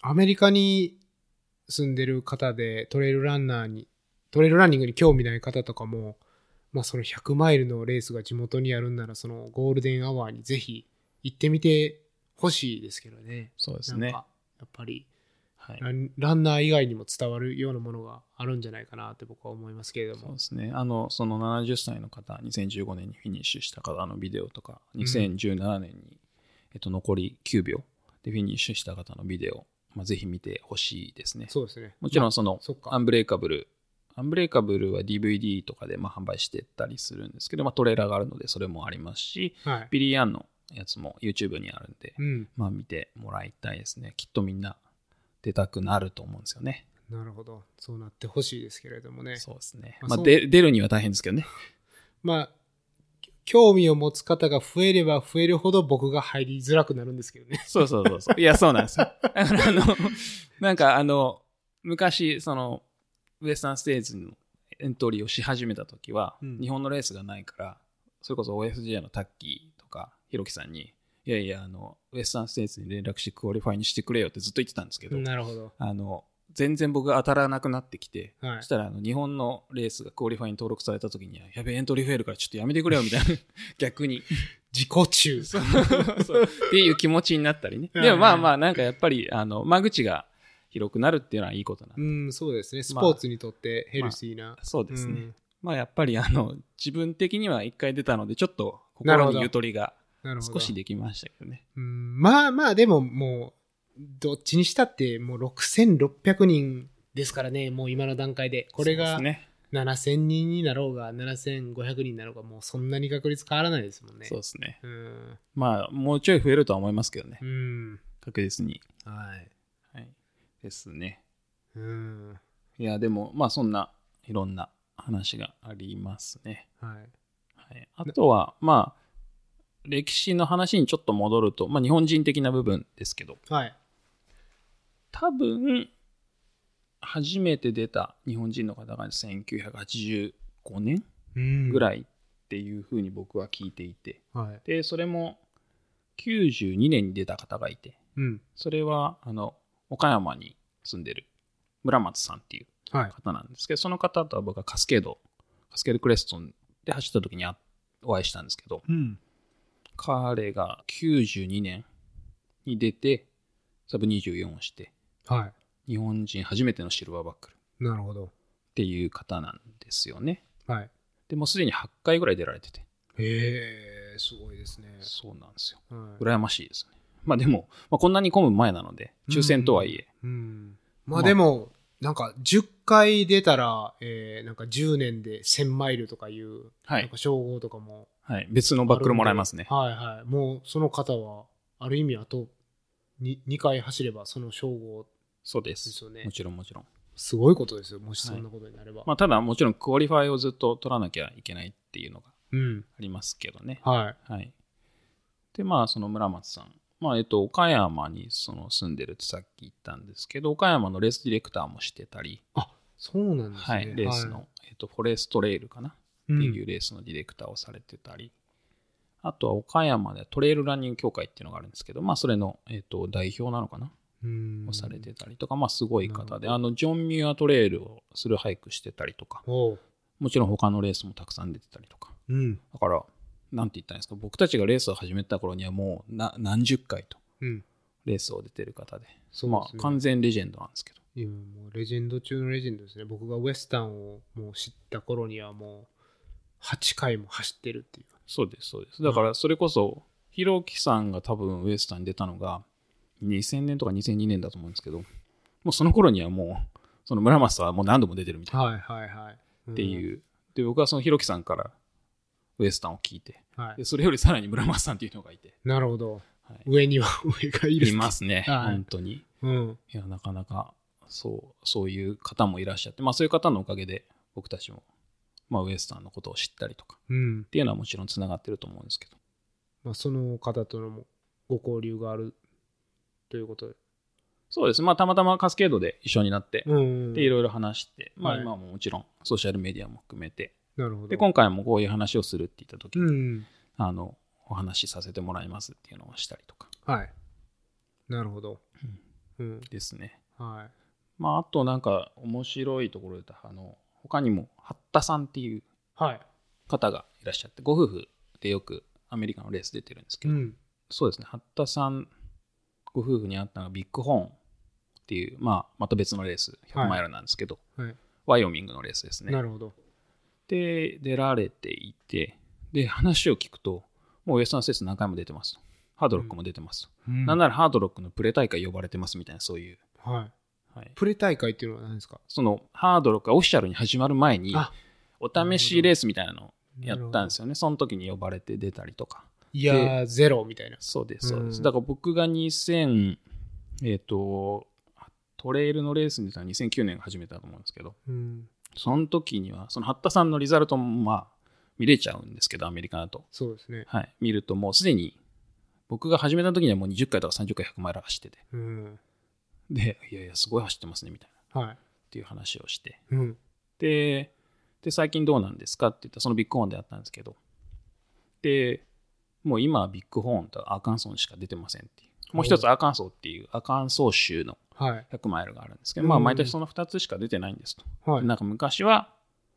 アメリカに住んでる方でトレイルランナーに、トレイルランニングに興味ない方とかも、まあその100マイルのレースが地元にあるんなら、そのゴールデンアワーにぜひ行ってみてほしいですけどね。そうですね。やっぱりはいラ。ンナー以外にも伝わるようなものがあるんじゃないかなって僕は思いますけれどもそうで。すね。あの、その70歳の方、2015年にフィニッシュした方のビデオとか、ん2017年に、えっと、残り9秒でフィニッシュした方のビデオ、まあ、ぜひ見てほしいですね。そうですね。もちろまんそのあ、そっかアンブレイカブル、アンブレイカブルは DVD とかでまあ販売してたりするんですけど、まあ、トレーラーがあるのでそれもありますし、はい。ビリー・ヤンのやつも YouTube にあるんで、うん。まあ見てもらいたいですね。きっとみんな出たくなると思うんですよね。なるほど。そうなってほしいですけれどもね。そうですね。まあ、出るには大変ですけどね。まあ、興味を持つ方が増えれば増えるほど僕が入りづらくなるんですけどね。そうそうそうそう。いや、そうなんですよ。あの、なんかあの、昔、その、ウエスタンステーツのエントリーをし始めた時は、うん日本のレースがないから、それこそ OSJ のタッキーとか、ひろきさんに、いやいや、あの、ウエスタンステーツに連絡してクオリファイにしてくれよってずっと言ってたんですけど、なるほど。あの、全然僕が当たらなくなってきて、はいそしたらあの日本のレースがクオリファイに登録された時には、やべえ、エントリー増えるからちょっとやめてくれよみたいな、逆に。自己中。そうそうっていう気持ちになったりね。はいでもまあまあ、なんかやっぱり、あの、間口が広くなるっていうのはいいことなうん、そうですね。スポーツにとってヘルシーな。そうですね。うんまあやっぱりあの、自分的には一回出たので、ちょっと心になるほどゆとりがなるほど。少しできましたけどね。うん、まあまあ、でももう、どっちにしたってもう6600人ですからね、もう今の段階で。これがそうですね。7000人になろうが、7500人になろうが、もうそんなに確率変わらないですもんね。そうですね。うん。まあ、もうちょい増えるとは思いますけどねう。ん。確実に。はい。はい。ですね。うん。いや、でも、まあそんないろんな話がありますね。はい。はい、あとは、まあ、歴史の話にちょっと戻ると、まあ日本人的な部分ですけど、はい。多分、初めて出た日本人の方が1985年うんぐらいっていうふうに僕は聞いていて、はい。で、それも92年に出た方がいて、うん。それは、あの、岡山に住んでる村松さんっていうはい。方なんですけど、その方とは僕はカスケード、カスケードクレストンで走った時にあお会いしたんですけど、うん。彼が92年に出て、サブ24をして、は日本人初めてのシルバーバックルっい。なるほど。ていう方なんですよね。はい。でもうすでに8回ぐらい出られてて、へえ、すごいですね。そうなんですよ。はい。羨ましいですね。まあでも、まあ、こんなに混む前なので、抽選とはいえ、うん。ままああでも、なんか10回出たら、えー、なんか10年で1000マイルとかいう、はいなんか、称号とかも。はい、別のバックルもらえますね。はいはい。もうその方は、ある意味あと 2, 2回走ればその称号、そうで。ですすよねもちろんもちろん。すごいことですよ。もしそんなことになれば。まあ、ただもちろんクオリファイをずっと取らなきゃいけないっていうのがうん。ありますけどね。はい。はい。で、まあ、その村松さん。まあ、えっと、岡山にその住んでるってさっき言ったんですけど、岡山のレースディレクターもしてたり、あ、そうなんですね。はい、レースの、はえっと、フォレストトレイルかな。ってい、いうレースのディレクターをされてたり、あとは岡山でトレイルランニング協会っていうのがあるんですけど、まあ、それの、えっと、代表なのかな？うん。をされてたりとか、まあ、すごい方で、あの、ジョンミュアトレイルをするハイクしてたりとか。もちろん他のレースもたくさん出てたりとか、うん。だから、なんて言ったんですか、僕たちがレースを始めた頃にはもうな何十回とうん。レースを出てる方で、そうまあ。完全レジェンドなんですけど、もうレジェンド中のレジェンドですね。僕がウエスタンをもう知った頃にはもう8回も走ってるっていう。そうです、そうです。だから、それこそ、ひろきさんが多分ウエスタンに出たのが、2000年とか2002年だと思うんですけど、もうその頃にはもう、その村松さんはもう何度も出てるみたいなはいはいはい。っていう。で、僕はそのひろきさんからウエスタンを聞いて、うん。はいで。それよりさらに村松さんっていうのがいて、なるほど。はい上には上がいる。いますね、はい本当に。うん。いや、なかなか、そう、そういう方もいらっしゃって、まあそういう方のおかげで僕たちも、まあウエスタンのことを知ったりとかうん。っていうのはもちろんつながってると思うんですけど。まあ、その方とのもご交流があるということで。そうです。まあたまたまカスケードで一緒になって、うん。で、いろいろ話して、まあはい今ももちろんソーシャルメディアも含めて、なるほど。で、今回もこういう話をするって言った時に、うん。あの、お話しさせてもらいますっていうのをしたりとかはい。なるほど。うん。ですね。はい。まああとなんか面白いところで言うと、あの、他にも、八田さんっていうはい。方がいらっしゃって、ご夫婦でよくアメリカのレース出てるんですけど、うん。そうですね、八田さんご夫婦に会ったのがビッグホーンっていう、まあ、また別のレース、100マイルなんですけど、はい。ワイオミングのレースですね。なるほど。で、出られていて、で、話を聞くと、もうウエスタンステース何回も出てますと。ハードロックも出てますと。うんなんならハードロックのプレ大会呼ばれてますみたいな、そういう。はい。はい、プレ大会っていうのは何ですか？そのハードロックがオフィシャルに始まる前に、あお試しレースみたいなのをやったんですよね。その時に呼ばれて出たりとか。いやー、ゼロみたいな。そうです、そうです。うんだから僕が2000、えっ、と、トレイルのレースに出たのは2009年始めたと思うんですけど、うん。その時には、その八田さんのリザルトもまあ見れちゃうんですけど、アメリカだと。そうですね。はい。見るともうすでに、僕が始めた時にはもう20回とか30回100マイル走ってて。うん。で、いやいや、すごい走ってますね、みたいな。はい。っていう話をして。うん。で、で、最近どうなんですかって言ったら、そのビッグオンであったんですけど、で、もう今はビッグホーンとアーカンソーにしか出てませんっていう。もう一つアーカンソーっていうアーカンソー州のはい。100マイルがあるんですけど、まあうん毎年その2つしか出てないんですと。はい。なんか昔は、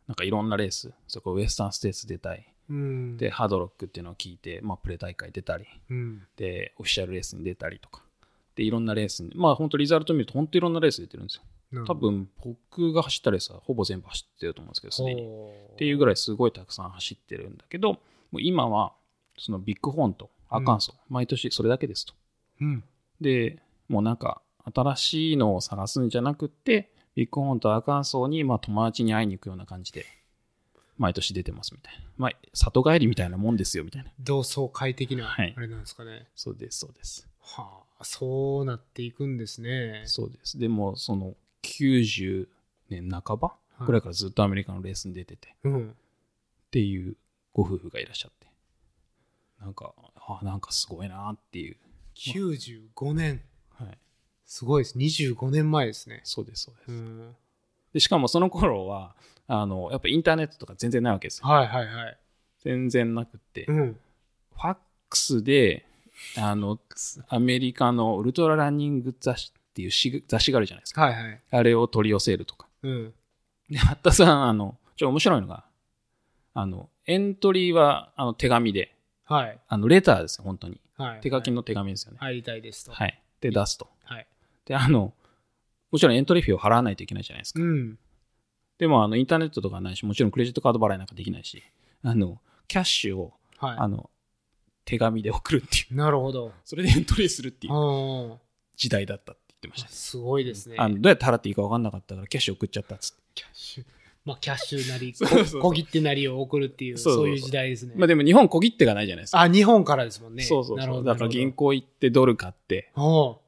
なんかいろんなレース、そこウエスタンステーツ出たり、うん。で、ハードロックっていうのを聞いて、まあプレ大会出たり、うん。で、オフィシャルレースに出たりとか、で、いろんなレースに、まあ本当リザルト見ると本当いろんなレース出てるんですよ。多分僕が走ったレースはほぼ全部走ってると思うんですけど、すでに。っていうぐらいすごいたくさん走ってるんだけど、もう今はそのビッグホーンとアーカンソー、毎年それだけですと。うん。で、もうなんか新しいのを探すんじゃなくって、ビッグホーンとアーカンソーにまあ友達に会いに行くような感じで、毎年出てますみたいな。まあ、里帰りみたいなもんですよみたいな。同窓会的な、はいあれなんですかね。そうです、そうです。はあ、そうなっていくんですね。そうです。でも、その90年半ばはいぐらいからずっとアメリカのレースに出てて、っうん。ていうご夫婦がいらっしゃって、なんか、あなんかすごいなっていう。95年。はい。すごいです。25年前ですね。そうです、そうです。うん。で、しかもその頃は、あの、やっぱインターネットとか全然ないわけですよ。はいはいはい。全然なくって、フうん。ァックスで、あの、アメリカのウルトラランニング雑誌っていうし雑誌があるじゃないですか。はいはい。あれを取り寄せるとか。うん。で、八田さん、あの、ちょ、面白いのが、あの、エントリーは、あの、手紙で、はい。あの、レターですよ、本当に。はい。手書きの手紙ですよね。入りたいですと。はい。で、出すと。はい。で、あの、もちろんエントリー費を払わないといけないじゃないですか。うん。でも、あの、インターネットとかないし、もちろんクレジットカード払いなんかできないし、あの、キャッシュを、あはの、手紙で送るっていう、い。なるほど。それでエントリーするっていうあ時代だったって言ってましあ。た。すごいですね。あのどうやって払っていいか分かんなかったから、キャッシュ送っちゃったっつって。キャッシュ。まあ、キャッシュなり、小切手なりを送るっていう、そういう時代ですね。まあでも日本小切手がないじゃないですか。あ、日本からですもんね。そうそうそう。だから銀行。行行ってドル買って、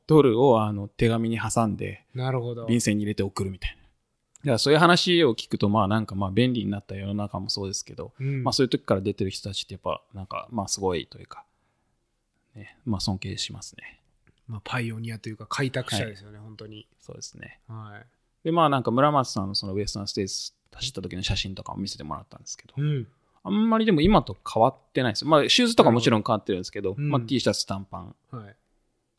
ドルをあの手紙に挟んで、なるほど。便箋に入れて送るみたいな。だからそういう話を聞くと、まあなんかまあ便利になった世の中もそうですけど、うんまあそういう時から出てる人たちってやっぱなんかまあすごいというか、ね、まあ尊敬しますね。まあ、パイオニアというか開拓者ですよね、本当に。そうですね。はい。でまあなんか村松さんのそのウエスタンステーツ走った時の写真とかを見せてもらったんですけど、うん。あんまりでも今と変わってないですよ。まあシューズとかもちろん変わってるんですけど、うんまあ T シャツ短パンはい。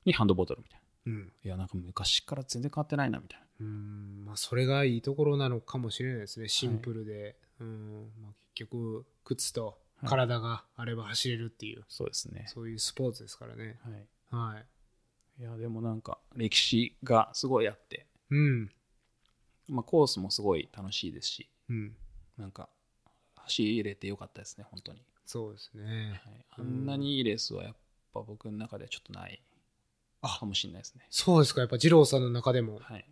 にハンドボトルみたいうん。な。いやなんか昔から全然変わってないなみたいな。うん。まあ、それがいいところなのかもしれないですね。シンプルで。うん。まあ、結局、靴と体があれば走れるっていう、そうですね。そういうスポーツですからね。はい。はい。いや、でもなんか歴史がすごいあって、うん。まあ、コースもすごい楽しいですし、うん。なんか走れてよかったですね、本当に。そうですね。はい、あんなにいいレースはやっぱ僕の中ではちょっとないあかもしれないですね。そうですか。やっぱ二郎さんの中でも、はい。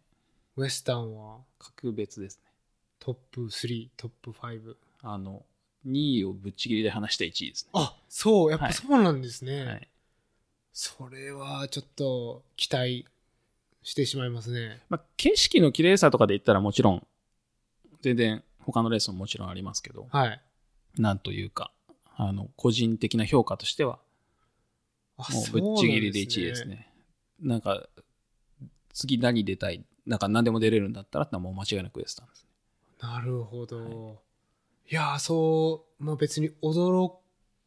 ウエスタンは格別ですね。トップ3、トップ5。あの、2位をぶっちぎりで離した1位ですね。あ、そう、やっはいぱそうなんですね。はい。それはちょっと期待してしまいますね。まあ、景色の綺麗さとかで言ったらもちろん、全然他のレースももちろんありますけど、はい。なんというか、あの、個人的な評価としては、あもうぶっちぎりで1位です。ね。なんか、次何出たい、なんか何でも出れるんだったらってのはもう間違いなくウエスタンですね。なるほど。い、やー、そう、まあ別に驚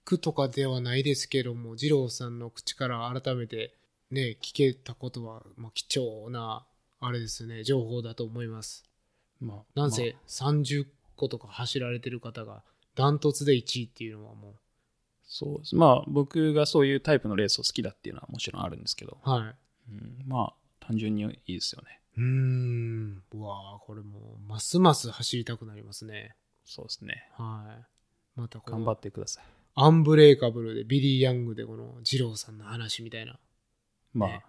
くとかではないですけども、二郎さんの口から改めてね、聞けたことは、まあ貴重な、あれですね、情報だと思います。まあ、なんせ30個とか走られてる方がダントツで1位っていうのはもそうです。まあ、僕がそういうタイプのレースを好きだっていうのはもちろんあるんですけど、う、はい。うん、まあ、単純にいいですよね。うーん。うわーこれもう、ますます走りたくなりますね。そうですね。はい。またこの頑張ってください。アンブレイカブルでビリー・ヤングでこの二郎さんの話みたいな。まあ、ね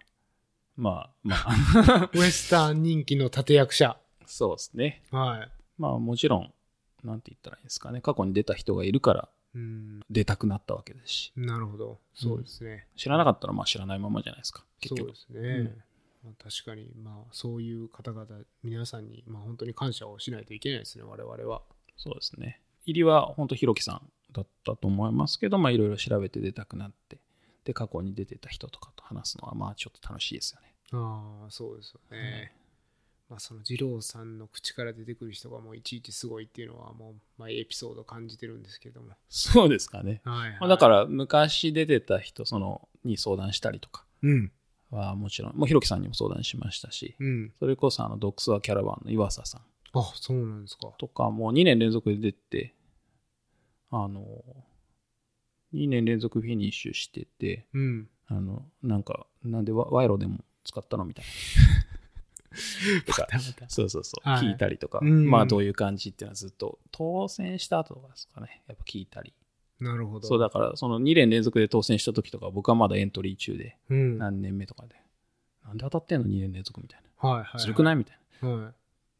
まあ、まあ、ウエスタン人気の立役者。そうですね。はい。まあ、もちろん、なんて言ったらいいんですかね。過去に出た人がいるからうん。出たくなったわけですし、なるほど。そうですね。知らなかったらまあ知らないままじゃないですか。結局そうで。すね。まあ、確かに、まあ、そういう方々、皆さんに、まあ、本当に感謝をしないといけないですね、我々は。そうですね。入りは本当ひろきさんだったと思いますけど、まあいろいろ調べて出たくなって、で、過去に出てた人とかと話すのはまあちょっと楽しいですよね。ああ、そうですよね。まあ、その二郎さんの口から出てくる人がもういちいちすごいっていうのはもう毎エピソード感じてるんですけども。そうですかね。はい、はい。まあ、だから昔出てた人そのに相談したりとかうん。はもちろん、もうひろきさんにも相談しましたし、うん。それこそあのドクスワキャラバンの岩佐さんあ、そうなんですか。とかもう2年連続で出て、あの、2年連続フィニッシュしてて、うん。あの、なんか、なんでワ賄賂でも使ったのみたいな。とかそうそうそう、はい聞いたりとか、うんまあどういう感じっていうのはずっと当選した後とかですかね、やっぱ聞いたり。なるほど。そうだから、その2年連続で当選した時とか、僕はまだエントリー中で、うん。はい何年目とかで、なんで当たってんの ?2 年連続みたいはい、はな。い。ずるくないみたいな。はい。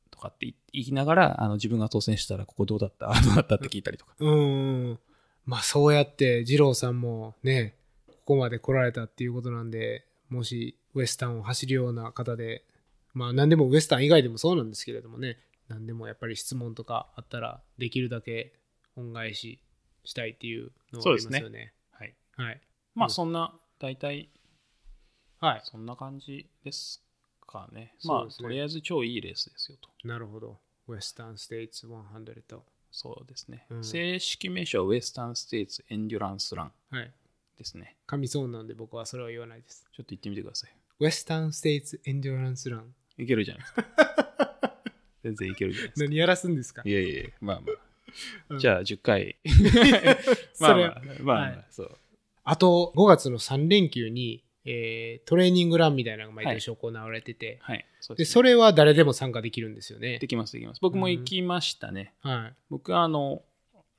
とかって言言いながら、あの自分が当選したら、ここどうだった？あどうだったって聞いたりとか。うん。まあそうやって二郎さんもね、ここまで来られたっていうことなんで、もしウエスタンを走るような方で、まあ何でもウエスタン以外でもそうなんですけれどもね、何でもやっぱり質問とかあったら、できるだけ恩返ししたいっていうのがありますよね。はい。はい。まあうんそんな、大体、はい。そんな感じですかね。まあ、ねとりあえず超いいレースですよと。なるほど。ウエスタンステイツ100と。そうですね。うん正式名称はウエスタンステイツエンデュランスランはい。ですね。噛みそうなんで僕はそれは言わないです。ちょっと言ってみてください。ウエスタンステイツエンデュランスラン。いけるじゃないですか。全然いけるじゃないですか。何やらすんですか？いやいや、まあまあ。うんじゃあ10回。まあまあ、まあまあ、はいそう。あと5月の3連休に、えートレーニングランみたいなのが毎年行われてて、はい。そうで、ですねそれは誰でも参加できるんですよねで。きます、できます。僕も行きましたね。はい。僕はあの、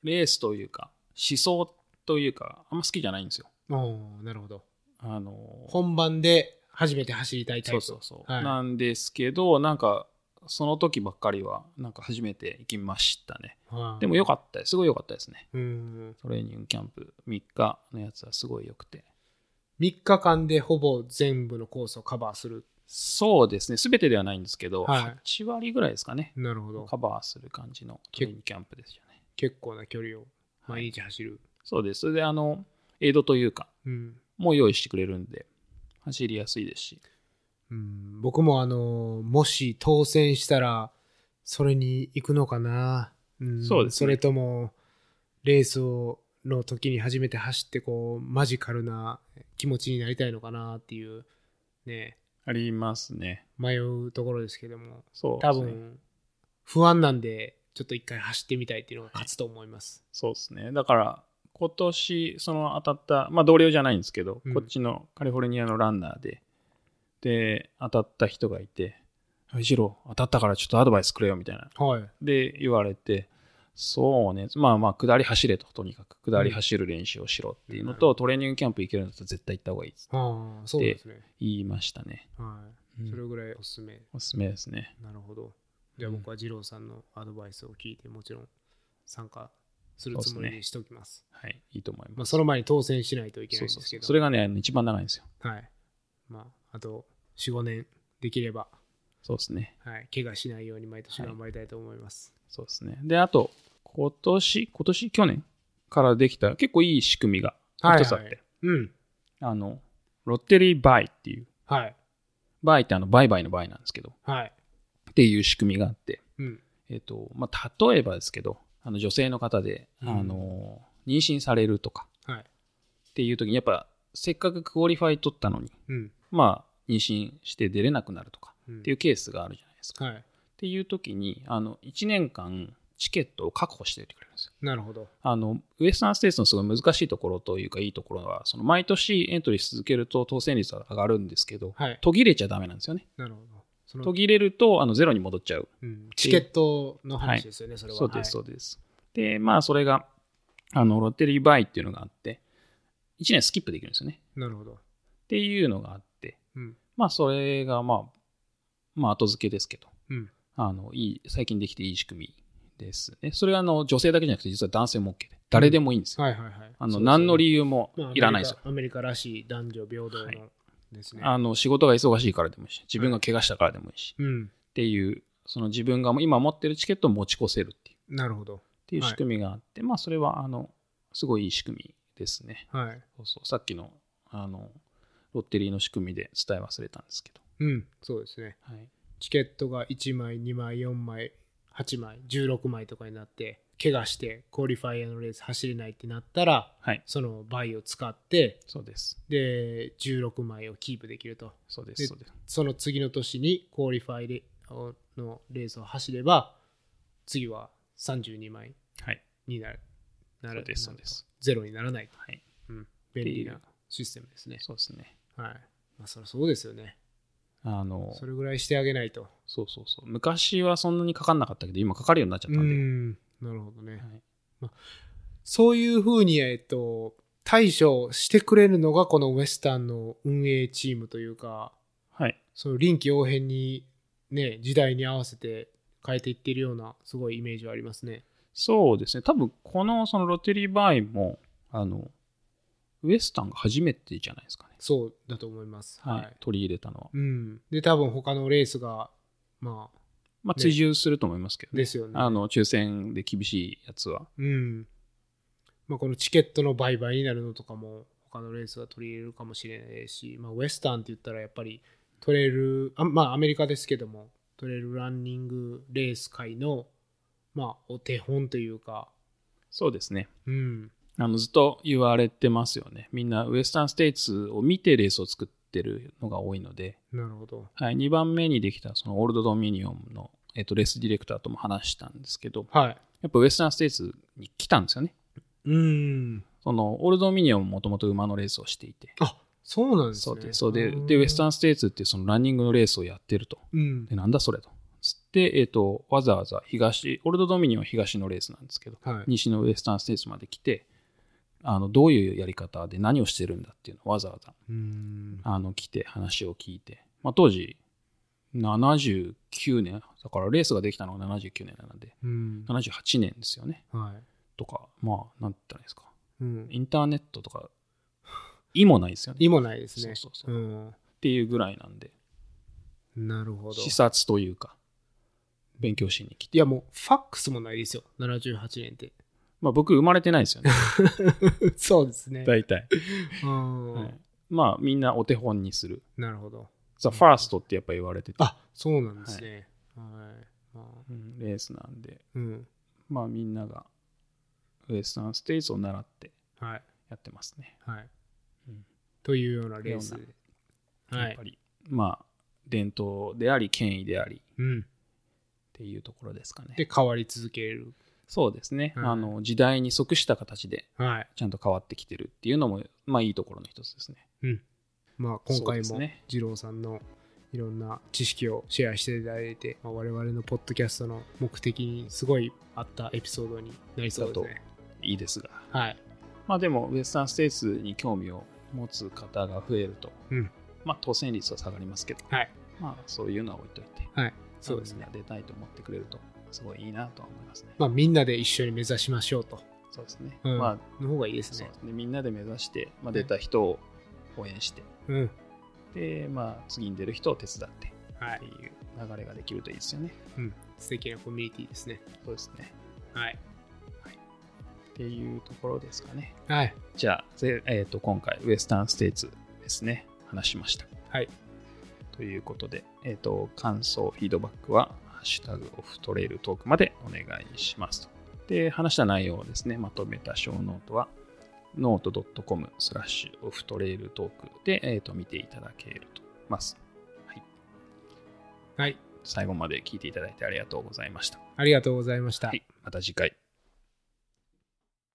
レースというか、思想というか、あんま好きじゃないんですよ。おーなるほど。あの、本番で初めて走りたいタイプ。そうそうそう。はいなんですけど、なんか、その時ばっかりは、なんか初めて行きましたね。はいでも良かったです。すごい良かったですね。うん。トレーニングキャンプ3日のやつはすごい良くて。3日間でほぼ全部のコースをカバーする。そうですね。すべてではないんですけど、はい8割ぐらいですかね。なるほど。カバーする感じのトレーニングキャンプですよね。結構な距離を毎日走る。そうです。それで、あの、エイドというか、うん。もう用意してくれるんで、走りやすいですし。うん、僕もあの、もし当選したら、それに行くのかな。うん、そうですねそれとも、レースをの時に初めて走って、こう、マジカルな気持ちになりたいのかなっていう、ね、ありますね。迷うところですけども、そうね。多分、不安なんで、ちょっと一回走ってみたいっていうのが勝つと思います。そうですね。だから、今年、その当たった、まあ同僚じゃないんですけど、うんこっちのカリフォルニアのランナーで、で、当たった人がいて、はい、ジロー、当たったからちょっとアドバイスくれよみたいな。はい。で、言われて、そうね、まあまあ、下り走れと、とにかく、下り走る練習をしろっていうのと、トレーニングキャンプ行けるんだったら絶対行った方がいいです。ああ、そうですね。言いましたね。はい。うんそれぐらいおすすめ。おすすめですね。なるほど。じゃあ僕は二郎さんのアドバイスを聞いて、もちろん参加するつもりにしておきます。はい、いいと思いまあ、ます。その前に当選しないといけなそうそうそう。いんですけど。それがね、一番長いんですよ。はい。まあ、あと4、5年できれば、そうですね。はい、怪我しないように毎年頑張りたいと思います。そうですね。で、あと、今年、今年、去年からできた結構いい仕組みがはい、一つあって、はい。うん。あの、ロッテリーバイっていう、はい。バイってあの、売買のバイなんですけど、はい。っていう仕組みがあって、うん。えっ、と、まあ、例えばですけど、あの女性の方で、うんあの、妊娠されるとかはい。っていう時に、やっぱ、せっかくクオリファイ取ったのに、うん。まあ、妊娠して出れなくなるとかうんっていうケースがあるじゃないですか。はい。っていう時に、あの、1年間、チケットを確保しておいてくれるんですよ。なるほど。あの、ウエスタンステーツのすごい難しいところというか、いいところは、その毎年エントリーし続けると当選率は上がるんですけど、はい。途切れちゃダメなんですよね。なるほど。途切れると、あの、ゼロに戻っちゃう。うん、チケットの話ですよね、それは。そうです、そはうです。で、まあ、それが、あの、ロッテリーバイっていうのがあって、1年スキップできるんですよね。い。なるほど。っていうのがあって、うん。まあ、それが、まあ、まあ、後付けですけど、うん。あの、いい、最近できていい仕組みですね。それは、あの、女性だけじゃなくて、実は男性も OK で、誰でもいいんですよ。はいはいはい。あの、何の理由もまあいらないですよ。アメリカアメリカらしい男女平等はいのですね。あの、仕事が忙しいからでもいいし、自分が怪我したからでもいいし、うん。っていう、その自分が今持ってるチケットを持ち越せるっていう、なるほど。っていう仕組みがあって、まあ、それは、あの、すごいいい仕組みですね。はい。そうそう、さっきの、あの、ロッテリーの仕組みで伝え忘れたんですけど。うん。そうですね。はい。チケットが1枚、2枚、4枚、8枚、16枚とかになって、怪我してクオリファイアのレース走れないってなったら、はい。その倍を使って、そうです。で、16枚をキープできると。そうです。でそうです。その次の年にクオリファイレのレースを走れば、次は32枚はい。になる。なるそうです。そうです。ゼロにならないと。はい。うん、便利なシステムですね。そうですね。はい。まあ、そりゃそうですよね。あの、それぐらいしてあげないと。そうそうそう。昔はそんなにかかんなかったけど、今かかるようになっちゃったんで。ん。なるほどね。はいそういうふうに、えっと、対処してくれるのがこのウエスタンの運営チームというか、はい。その臨機応変にね、時代に合わせて変えていっているような、すごいイメージはありますね。そうですね。多分、この、そのロテリーバイも、あの、ウエスタンが初めてじゃないですかね。そうだと思います。はい。取り入れたのは。うん。で、多分他のレースが、まあ、まあ、ね追従すると思いますけどね。ですよね。あの、抽選で厳しいやつは。うん。まあ、このチケットの売買になるのとかも、他のレースが取り入れるかもしれないし、まあ、ウエスタンって言ったらやっぱりトレイル、あまあ、アメリカですけども、トレイルランニングレース界の、まあ、お手本というか、そうですね。うん。あの、ずっと言われてますよね。みんなウエスタンステイツを見てレースを作ってるのが多いので、なるほど。はい、2番目にできたそのオールドドミニオンの、えっとレースディレクターとも話したんですけど、はい。やっぱウエスタンステイツに来たんですよね。うん。そのオールドドミニオンももともと馬のレースをしていて、あそうなんですね。そうで、そうで、で、ウエスタン。ンステイツってそのランニングのレースをやってると。うんで、。なんだそれと。つって、えっ、と、わざわざ東、オールドドミニオンは東のレースなんですけど、はい。西のウエスタンステイツまで来て、あの、どういうやり方で何をしてるんだっていうのをわざわざ、うん。あの、来て話を聞いて、まあ、当時、79年、だからレースができたのが79年なので、うん。78年ですよね。はい。とか、まあ、なんて言ったらいいですか。うん。インターネットとか、意もないですよね。意もないですね。そうそうそううん。っていうぐらいなんで、なるほど。視察というか、勉強しに来て。いやもう、ファックスもないですよ。78年って。まあ僕生まれてないですよね。そうですね。大体。うんはい、まあみんなお手本にする。なるほど。ザ・ファーストってやっぱ言われてて、あ、そうなんですね。はい。まあうんレースなんで、うん。まあみんながウエスタンステイツを習ってはい。やってますね。はいうん。というようなレースやっぱ。り、まあ伝統であり、権威でありっうん。ていうところですかね。で、変わり続ける。そうですね、はいあの。時代に即した形ではい。ちゃんと変わってきてるっていうのも、まあいいところの一つですね。うん。まあ、今回も二郎さんのいろんな知識をシェアしていただいて、まあ、我々のポッドキャストの目的にすごい合ったエピソードになりそうですね。いいですが。はい。まあでも、ウエスタンステイツに興味を持つ方が増えると、うんまあ当選率は下がりますけど、はい。まあそういうのは置いといて、はい。そうですね。出たいと思ってくれると、すごいいいなとは思いますね。まあ、みんなで一緒に目指しましょうと。そうですね。うんまあ、の方がいいですねで。みんなで目指して、まあ、出た人を応援して、うん。で、まあ次に出る人を手伝ってはい。っていう流れができるといいですよね。うん。素敵なコミュニティですね。そうですね。はい。っていうところですかね。はい。じゃあ、ぜえー、と今回、ウエスタンステイツですね、話しました。はい。ということで、えっ、と、感想、フィードバックは、ハッシュタグオフトレイルトークまでお願いしますと。で、話した内容をですね、まとめたショーノートは、 note.com スラッシュオフトレイルトークで、えー、と見ていただけると思います。はい。はい。最後まで聞いていただいてありがとうございました。ありがとうございました。はい。また次回